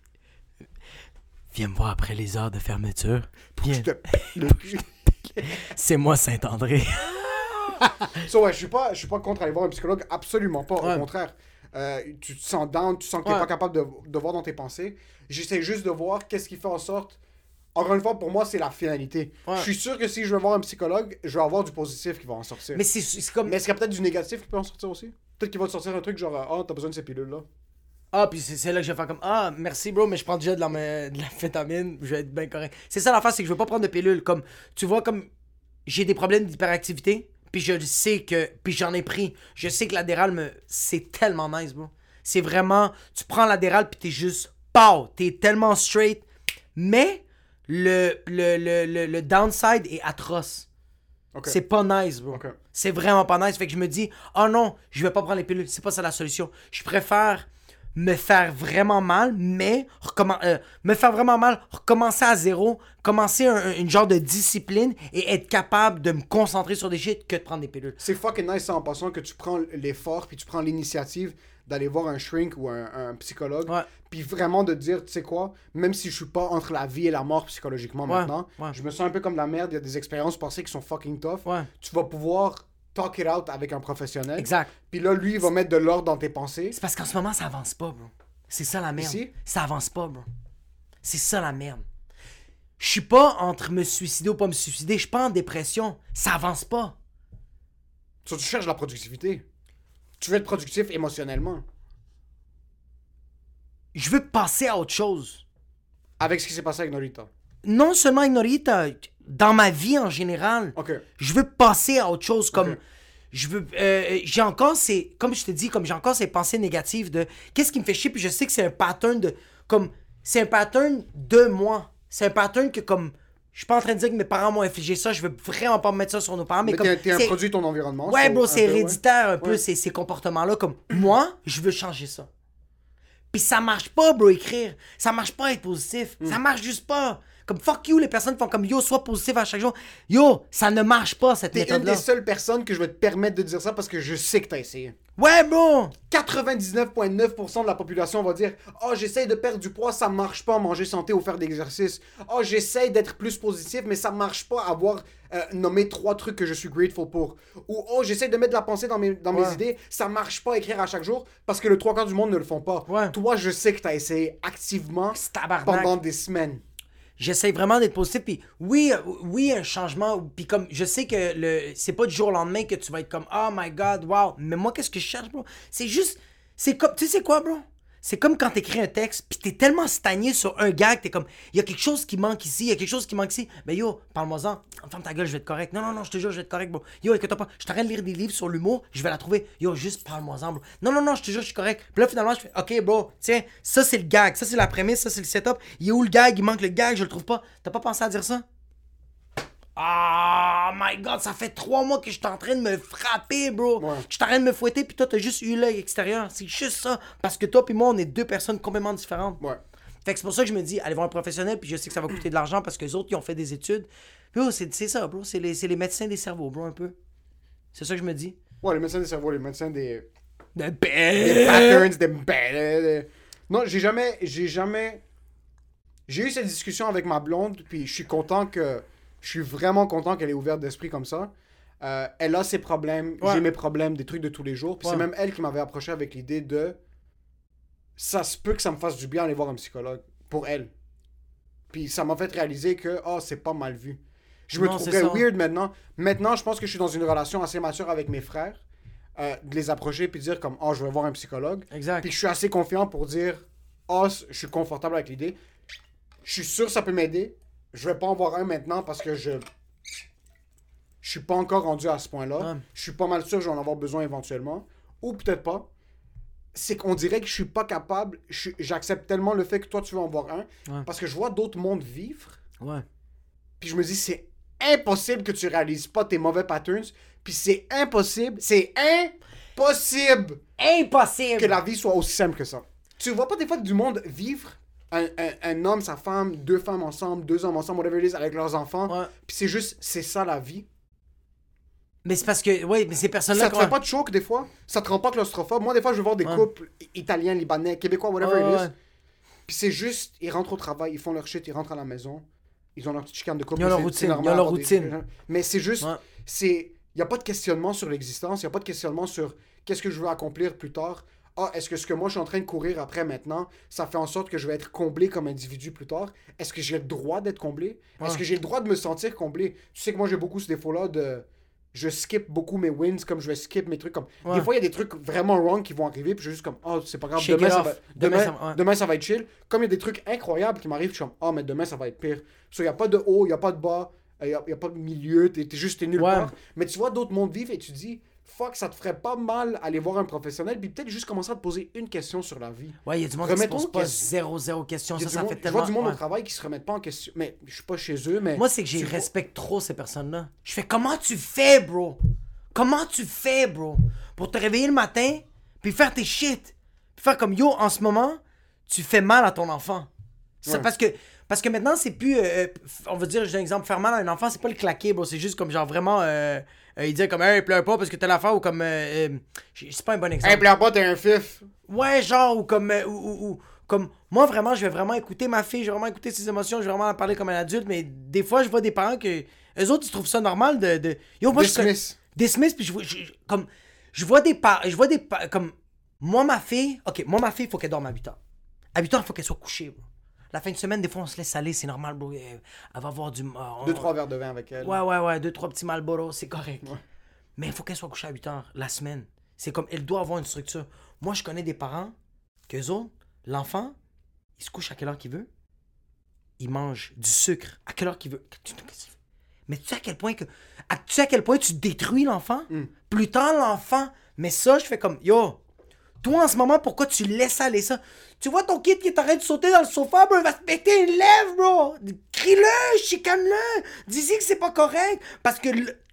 Viens me voir après les heures de fermeture. Viens, te pète le cul. c'est moi Saint-André. So, ouais, je suis pas, je suis pas contre aller voir un psychologue, absolument pas. Ouais. Au contraire, Euh, tu te sens down, tu sens que Ouais. pas capable de, de voir dans tes pensées. J'essaie juste de voir qu'est-ce qui fait en sorte. Encore une fois, pour moi, c'est la finalité. Ouais. Je suis sûr que si je vais voir un psychologue, je vais avoir du positif qui va en sortir. Mais c'est c'est comme. Mais est-ce qu'il y a peut-être du négatif qui peut en sortir aussi? Peut-être qu'il va te sortir un truc genre, ah, t'as besoin de ces pilules-là. Ah, puis c'est là que je vais faire comme Ah, merci, bro, mais je prends déjà de la, de la fétamine, je vais être bien correct. C'est ça l'affaire, c'est que je veux pas prendre de pilule. Comme, tu vois, comme j'ai des problèmes d'hyperactivité, puis je sais que. Puis j'en ai pris. Je sais que l'adéral, c'est tellement nice, bro. C'est vraiment. Tu prends l'adéral, puis t'es juste. Pow! T'es tellement straight. Mais le, le, le, le, le downside est atroce. C'est pas nice, bro. C'est vraiment pas nice. Fait que je me dis, oh non, je vais pas prendre les pilules. C'est pas ça la solution. Je préfère me faire vraiment mal, mais recommen- euh, me faire vraiment mal, recommencer à zéro, commencer un- un- une genre de discipline et être capable de me concentrer sur des shit que de prendre des pilules. C'est fucking nice en passant que tu prends l'effort puis tu prends l'initiative d'aller voir un shrink ou un, un psychologue. Puis vraiment de dire, tu sais quoi, même si je suis pas entre la vie et la mort psychologiquement maintenant, je me sens un peu comme de la merde, il y a des expériences passées qui sont fucking tough. Tu vas pouvoir talk it out avec un professionnel. Exact. Puis là, lui, il va mettre de l'ordre dans tes pensées. C'est parce qu'en ce moment, ça avance pas, bro. C'est ça la merde. Ici? Ça avance pas, bro. C'est ça la merde. Je suis pas entre me suicider ou pas me suicider. Je suis pas en dépression. Ça avance pas. So, tu cherches la productivité. Tu veux être productif émotionnellement. Je veux passer à autre chose. Avec ce qui s'est passé avec Norita. non seulement Ignorita, dans ma vie en général, je veux passer à autre chose. Comme je veux, euh, j'ai encore ces, comme je te dis, comme j'ai encore ces pensées négatives de qu'est-ce qui me fait chier. Puis je sais que c'est un pattern de, comme c'est un pattern de moi. C'est un pattern que comme je suis pas en train de dire que mes parents m'ont infligé ça. Je veux vraiment pas me mettre ça sur nos parents, mais, Mais comme t'es un produit de ton environnement. Ouais, bro, c'est ouais. héréditaire un peu Ouais. ces, ces comportements-là. Comme moi, je veux changer ça. Puis ça marche pas, bro, écrire. Ça marche pas être positif. Hmm. Ça marche juste pas. Comme fuck you, les personnes font comme yo, sois positif à chaque jour. Yo, ça ne marche pas cette T'es une méthode-là. des seules personnes que je vais te permettre de dire ça parce que je sais que t'as essayé. Ouais, bro! 99,9% de la population va dire Oh, j'essaye de perdre du poids, ça marche pas manger santé ou faire d'exercice. Oh, j'essaye d'être plus positif, mais ça marche pas avoir euh, nommé trois trucs que je suis grateful pour. Ou Oh, j'essaye de mettre de la pensée dans mes, dans mes idées, ça marche pas écrire à chaque jour parce que le trois quarts du monde ne le font pas. Ouais. Toi, je sais que t'as essayé activement pendant des semaines. J'essaie vraiment d'être positif. Puis oui, oui, un changement. Puis comme je sais que le c'est pas du jour au lendemain que tu vas être comme Oh my god, wow. Mais moi, qu'est-ce que je cherche, bro? C'est juste. C'est comme. Tu sais, quoi, bro? C'est comme quand t'écris un texte, puis t'es tellement stagné sur un gag, t'es comme, il y a quelque chose qui manque ici, il y a quelque chose qui manque ici. Mais yo, parle-moi-en, ferme ta gueule, je vais être correct. Non, non, non, je te jure, je vais être correct, bro. Yo, écoute pas, je train de lire des livres sur l'humour, je vais la trouver. Yo, juste parle-moi-en, bro. Non, non, non, je te jure, je suis correct. Puis là, finalement, je fais, ok, bro, tiens, ça c'est le gag, ça c'est la prémisse, ça c'est le setup. Il est où le gag? Il manque le gag, je le trouve pas. T'as pas pensé à dire ça? Ah, my god, ça fait trois mois que je suis en train de me frapper, bro. Ouais. Je suis en train de me fouetter, puis toi, t'as juste eu l'œil extérieur. C'est juste ça. Parce que toi, puis moi, on est deux personnes complètement différentes. Ouais. Fait que c'est pour ça que je me dis, allez voir un professionnel, puis je sais que ça va coûter de l'argent parce que les autres, ils ont fait des études. Puis oh, c'est ça, bro. C'est les, c'est les médecins des cerveaux, bro, un peu. C'est ça que je me dis. Ouais, les médecins des cerveaux, les médecins des. Des patterns, des... des- des- Non, j'ai jamais, j'ai jamais, j'ai eu cette discussion avec ma blonde, puis je suis content que, je suis vraiment content qu'elle est ouverte d'esprit comme ça. Euh, elle a ses problèmes, Ouais. j'ai mes problèmes, des trucs de tous les jours. Puis Ouais. c'est même elle qui m'avait approché avec l'idée de, ça se peut que ça me fasse du bien aller voir un psychologue pour elle. Puis ça m'a fait réaliser que, oh, c'est pas mal vu. Je me Non, c'est trouverais weird maintenant. Maintenant, je pense que je suis dans une relation assez mature avec mes frères. euh, de les approcher puis dire comme, oh, je vais voir un psychologue. Exact. Puis je suis assez confiant pour dire, ah, je suis confortable avec l'idée. Je suis sûr que ça peut m'aider. Je vais pas en voir un maintenant parce que je. Je suis pas encore rendu à ce point-là. Ouais. Je suis pas mal sûr que je vais en avoir besoin éventuellement. Ou peut-être pas. C'est qu'on dirait que je suis pas capable. J'accepte tellement le fait que toi tu veux en voir un. Ouais. Parce que je vois d'autres mondes vivre. Ouais. Puis je me dis, c'est impossible que tu réalises pas tes mauvais patterns. Puis c'est impossible. C'est impossible Impossible! que la vie soit aussi simple que ça. Tu vois pas des fois du monde vivre, un, un- un homme, sa femme, deux femmes ensemble, deux hommes ensemble, whatever it is, avec leurs enfants, Ouais. puis c'est juste, c'est ça la vie. Mais c'est parce que, ouais, mais ces personnes-là. Ça te fait pas de choc des fois? Ça te rend pas claustrophobe? Moi, des fois, je vais voir des Ouais. couples italiens, libanais, québécois, whatever Ouais, it is. Puis c'est juste, ils rentrent au travail, ils font leur shit, ils rentrent à la maison, ils ont leur petite chicane de couple. Ils ont leur routine, normal ils ont leur d'avoir des- routine. Mais c'est juste, c'est, il y a pas de questionnement sur l'existence, il y a pas de questionnement sur qu'est-ce que je veux accomplir plus tard. Ah, est-ce que ce que moi je suis en train de courir après maintenant, ça fait en sorte que je vais être comblé comme individu plus tard? Est-ce que j'ai le droit d'être comblé? Est-ce que j'ai le droit de me sentir comblé? Tu sais que moi j'ai beaucoup ce défaut-là de je skip beaucoup mes wins comme je vais skip mes trucs comme Ouais. des fois il y a des trucs vraiment wrong qui vont arriver puis je suis juste comme oh c'est pas grave demain ça, va, Demain, demain, ça va- ouais. demain, ça va être chill. Comme il y a des trucs incroyables qui m'arrivent je suis comme oh mais demain ça va être pire. So il y a pas de haut il y a pas de bas il a, il y a pas de milieu t'es t'es juste t'es nulle part. Mais tu vois d'autres mondes vivre et tu dis fuck ça te ferait pas mal aller voir un professionnel puis peut-être juste commencer à te poser une question sur la vie Ouais, il y a du monde qui se pose pas zéro, zéro question. il y a Ça, ça monde- fait je tellement. vois du monde ouais. au travail qui se remettent pas en question mais je suis pas chez eux mais Moi, c'est que vois- respecte trop ces personnes-là. Je fais comment tu fais, bro? Comment tu fais, bro? Pour te réveiller le matin, puis faire tes shit. Puis faire comme yo, en ce moment, tu fais mal à ton enfant. C'est Ouais. parce que parce que maintenant, c'est plus. euh, on va dire, j'ai un exemple, faire mal à un enfant, c'est pas le claquer, bro. C'est juste comme genre vraiment. Euh, euh, il dit comme, hey, pleure pas parce que t'as l'affaire ou comme. euh, euh, c'est pas un bon exemple. hey pleure pas t'es un fif Ouais, genre, ou comme. euh, ou, ou- ou- comme moi, vraiment, je vais vraiment écouter ma fille, je vais vraiment écouter ses émotions, je vais vraiment en parler comme un adulte, mais des fois, je vois des parents que. Eux autres, ils trouvent ça normal de. de... Yo, moi, je. Dismiss. Dismiss, puis je vois. je- comme. Je vois des parents. Je vois des. pa- Comme. Moi, ma fille. Ok, moi, ma fille, il faut qu'elle dorme à 8 heures. À 8 heures, il faut qu'elle soit couchée, bro. La fin de semaine, des fois, on se laisse aller, c'est normal, bro. Elle va avoir du. euh, on- deux trois verres de vin avec elle Ouais, ouais, ouais, deux, trois petits Malboro, c'est correct. Ouais. Mais il faut qu'elle soit couchée à 8 heures la semaine. C'est comme, elle doit avoir une structure. Moi, je connais des parents, qu'eux autres, l'enfant, il se couche à quelle heure qu'il veut. Il mange du sucre à quelle heure qu'il veut. Mais tu sais à quel point que. à- tu sais à quel point tu détruis l'enfant? Plus tard, l'enfant. Mais ça, je fais comme, yo, toi, en ce moment, pourquoi tu laisses aller ça? Tu vois ton kid qui est en train de sauter dans le sofa, bro, il va se péter une lèvre, bro! Crie-le, chicane-le! Dis-y que c'est pas correct! Parce que,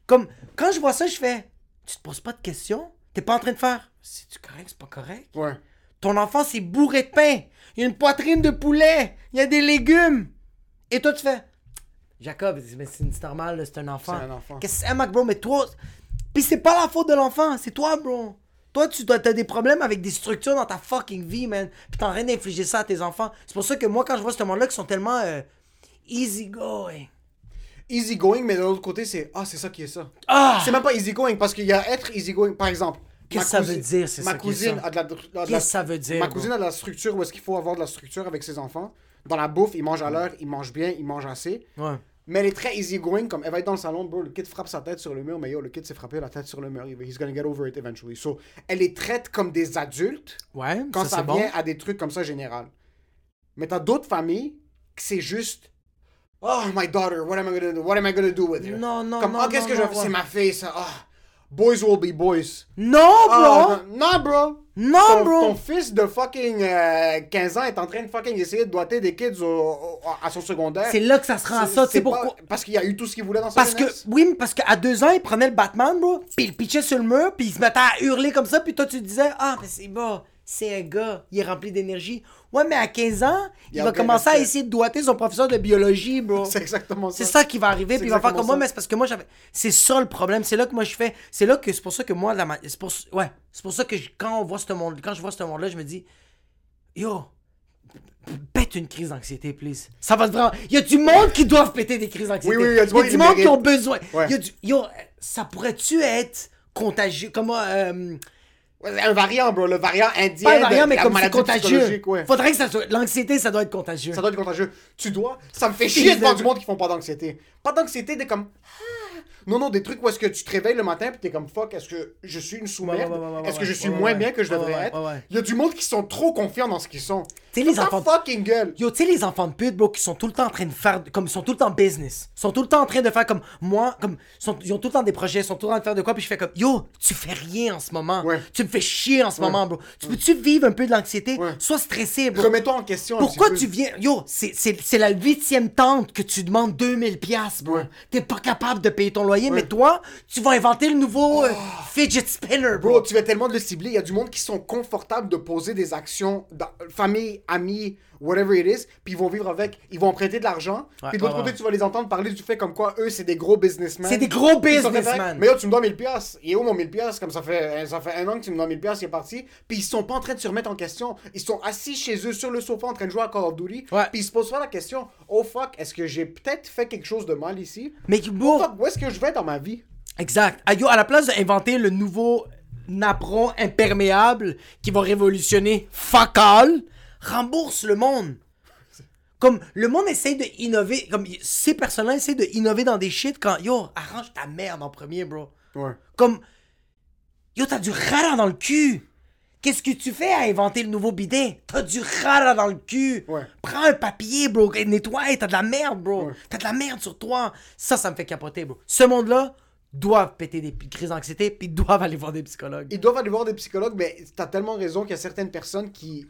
comme, quand je vois ça, je fais, tu te poses pas de questions? T'es pas en train de faire, c'est-tu correct, c'est pas correct? ouais Ton enfant, c'est bourré de pain! Il y a une poitrine de poulet! Il y a des légumes! Et toi, tu fais, Jacob, mais c'est normal, c'est un enfant. C'est un enfant. Qu'est-ce que c'est, Mac, bro? Mais toi, puis c'est pas la faute de l'enfant, c'est toi, bro. Toi, tu dois, t'as des problèmes avec des structures dans ta fucking vie, man. Puis t'es en train d'infliger ça à tes enfants. C'est pour ça que moi, quand je vois ce monde-là qui sont tellement euh, easy going. easy going, mais de l'autre côté, c'est ah, c'est ça qui est ça. Ah! C'est même pas easy going parce qu'il y a être easy going, par exemple. Qu'est-ce ma que ça veut dire, c'est Ma ça est cousine a de la. la- la- ça veut dire, Ma cousine a de la structure où est-ce qu'il faut avoir de la structure avec ses enfants. Dans la bouffe, ils mangent à l'heure, ils mangent bien, ils mangent assez. Ouais. Mais elle est très easy going, comme elle va être dans le salon, bro, le kid frappe sa tête sur le mur, mais yo, le kid s'est frappé la tête sur le mur, he's gonna get over it eventually. So, elle les traite comme des adultes Ouais, quand ça, ça, c'est bon. vient à des trucs comme ça général. Mais t'as d'autres familles que c'est juste Oh my daughter, what am I gonna do? What am I gonna do with her? Non, non, Comme non, oh, qu'est-ce non, que je non, vais faire? ouais. C'est ma fille, ça. Ah, boys will be boys. Non, bro! non, non, bro. Non, ton, bro! ton fils de fucking euh, 15 ans est en train de fucking essayer de doiter des kids au- au- à son secondaire. C'est là que ça se rend ça, tu sais pas- pourquoi? Parce qu'il a eu tout ce qu'il voulait dans sa Parce que, oui, mais parce qu'à deux ans, il prenait le Batman, bro, puis il le pitchait sur le mur, puis il se mettait à hurler comme ça, puis toi, tu te disais, ah, mais c'est bon, c'est un gars, il est rempli d'énergie. Ouais, mais à 15 ans, il, va commencer à essayer de doiter son professeur de biologie, bro. C'est exactement ça. C'est ça qui va arriver, puis il va faire comme moi, mais c'est parce que moi, j'avais. C'est ça le problème, c'est là que moi je fais. C'est là que c'est pour ça que moi, la c'est pour... ouais, c'est pour ça que je- quand on voit ce monde, quand je vois ce monde-là, je me dis, yo, pète une crise d'anxiété, please. Ça va vraiment. Il y a du monde qui doivent péter des crises d'anxiété. Oui, oui, il y a du monde qui mérite. ont besoin. Ouais. Il y a du... Yo, ça pourrait-tu être contagieux? Comment. Euh... Un variant, bro. Le variant indien. Pas un variant, mais comme c'est contagieux. Ouais. Faudrait que ça soit. L'anxiété, ça doit être contagieux. Ça doit être contagieux. Tu dois. Ça me fait chier de voir du monde qui font pas d'anxiété. Pas d'anxiété, des comme. Ah. Non, non, des trucs où est-ce que tu te réveilles le matin pis t'es comme fuck, est-ce que je suis une sous-merde? Ouais, ouais, est-ce que je suis moins bien que je devrais être? Il y a du monde qui sont trop confiants dans ce qu'ils sont. Tu sais, les enfants- fucking gueule. Yo, tu sais, les enfants de pute, bro, qui sont tout le temps en train de faire. Comme ils sont tout le temps business. Ils sont tout le temps en train de faire comme moi. Comme, sont- ils ont tout le temps des projets, ils sont tout le temps en train de faire de quoi. Puis je fais comme Yo, tu fais rien en ce moment. Ouais. Tu me fais chier en ce moment, bro. Tu peux-tu vivre un peu de l'anxiété? Ouais. Sois stressé, bro. Remets-toi en question. un Pourquoi petit tu peu. viens. Yo, c'est- c'est c'est la huitième tente que tu demandes 2000$, piastres, bro. Ouais. T'es pas capable de payer ton loyer, mais toi, tu vas inventer le nouveau euh, fidget spinner, bro. Bro, tu vas tellement de le cibler. Il y a du monde qui sont confortables de poser des actions, dans, famille amis, whatever it is, puis ils vont vivre avec, ils vont emprunter de l'argent, Ouais, puis de l'autre ouais, côté, ouais. tu vas les entendre parler du fait comme quoi eux, c'est des gros businessmen. C'est des gros businessmen. Mais yo, tu me dois 1000 piastres. Il est où mon 1000 piastres? Comme ça fait, ça fait un an que tu me dois 1000 piastres, il est parti. Puis ils sont pas en train de se remettre en question. Ils sont assis chez eux sur le sofa en train de jouer à Call of Duty. Puis ils se posent pas la question, oh fuck, est-ce que j'ai peut-être fait quelque chose de mal ici? Mais Oh fuck, où est-ce que je vais dans ma vie? Exact. Ah, yo, à la place d'inventer le nouveau napperon imperméable qui va révolutionner fuck all, rembourse le monde. Comme le monde essaie de innover, comme ces personnes-là essaient de innover dans des shit quand yo, arrange ta merde en premier, bro. Ouais. Comme yo, t'as du rara dans le cul. Qu'est-ce que tu fais à inventer le nouveau bidet? T'as du rara dans le cul. Ouais. Prends un papier, bro. et Nettoie. T'as de la merde, bro. Ouais. T'as de la merde sur toi. Ça, ça me fait capoter, bro. Ce monde-là doivent péter des crises d'anxiété puis doivent aller voir des psychologues. Ils doivent aller voir des psychologues, mais t'as tellement raison qu'il y a certaines personnes qui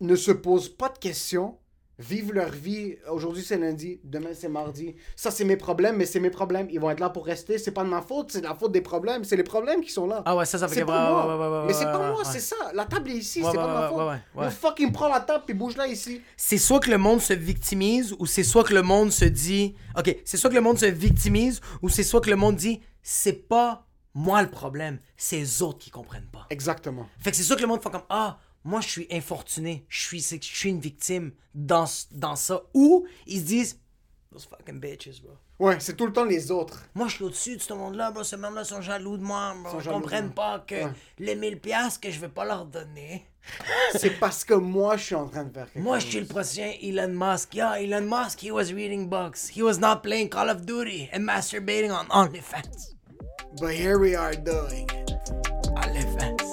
ne se posent pas de questions, vivent leur vie. Aujourd'hui c'est lundi, demain c'est mardi. Ça c'est mes problèmes, mais c'est mes problèmes. Ils vont être là pour rester. C'est pas de ma faute, c'est de la faute des problèmes. C'est les problèmes qui sont là. Ah ouais, ça, ça fait que- pas ouais, moi. ouais, ouais, ouais, mais c'est pas moi, c'est ça. La table est ici, c'est pas de ma faute. Le fucking prends la table puis bouge là ici. c'est soit que le monde se victimise ou c'est soit que le monde se dit OK, c'est soit que le monde se victimise ou c'est soit que le monde dit c'est pas moi le problème, c'est les autres qui comprennent pas. Exactement. Fait que c'est sûr que le monde fait comme Ah, moi je suis infortuné, je suis, je suis une victime dans, dans ça. Ou ils se disent Those fucking bitches, bro. Ouais, c'est tout le temps les autres. Moi je suis au-dessus de ce monde-là, bro. Ce monde-là sont jaloux de moi, bro. Ils comprennent pas que Ouais. les 1000 piastres que je vais pas leur donner. c'est parce que moi je suis en train de faire quelque Moi, chose. je suis le prochain Elon Musk. Yeah, Elon Musk, he was reading books. He was not playing Call of Duty and masturbating on OnlyFans. But here we are doing it. OnlyFans.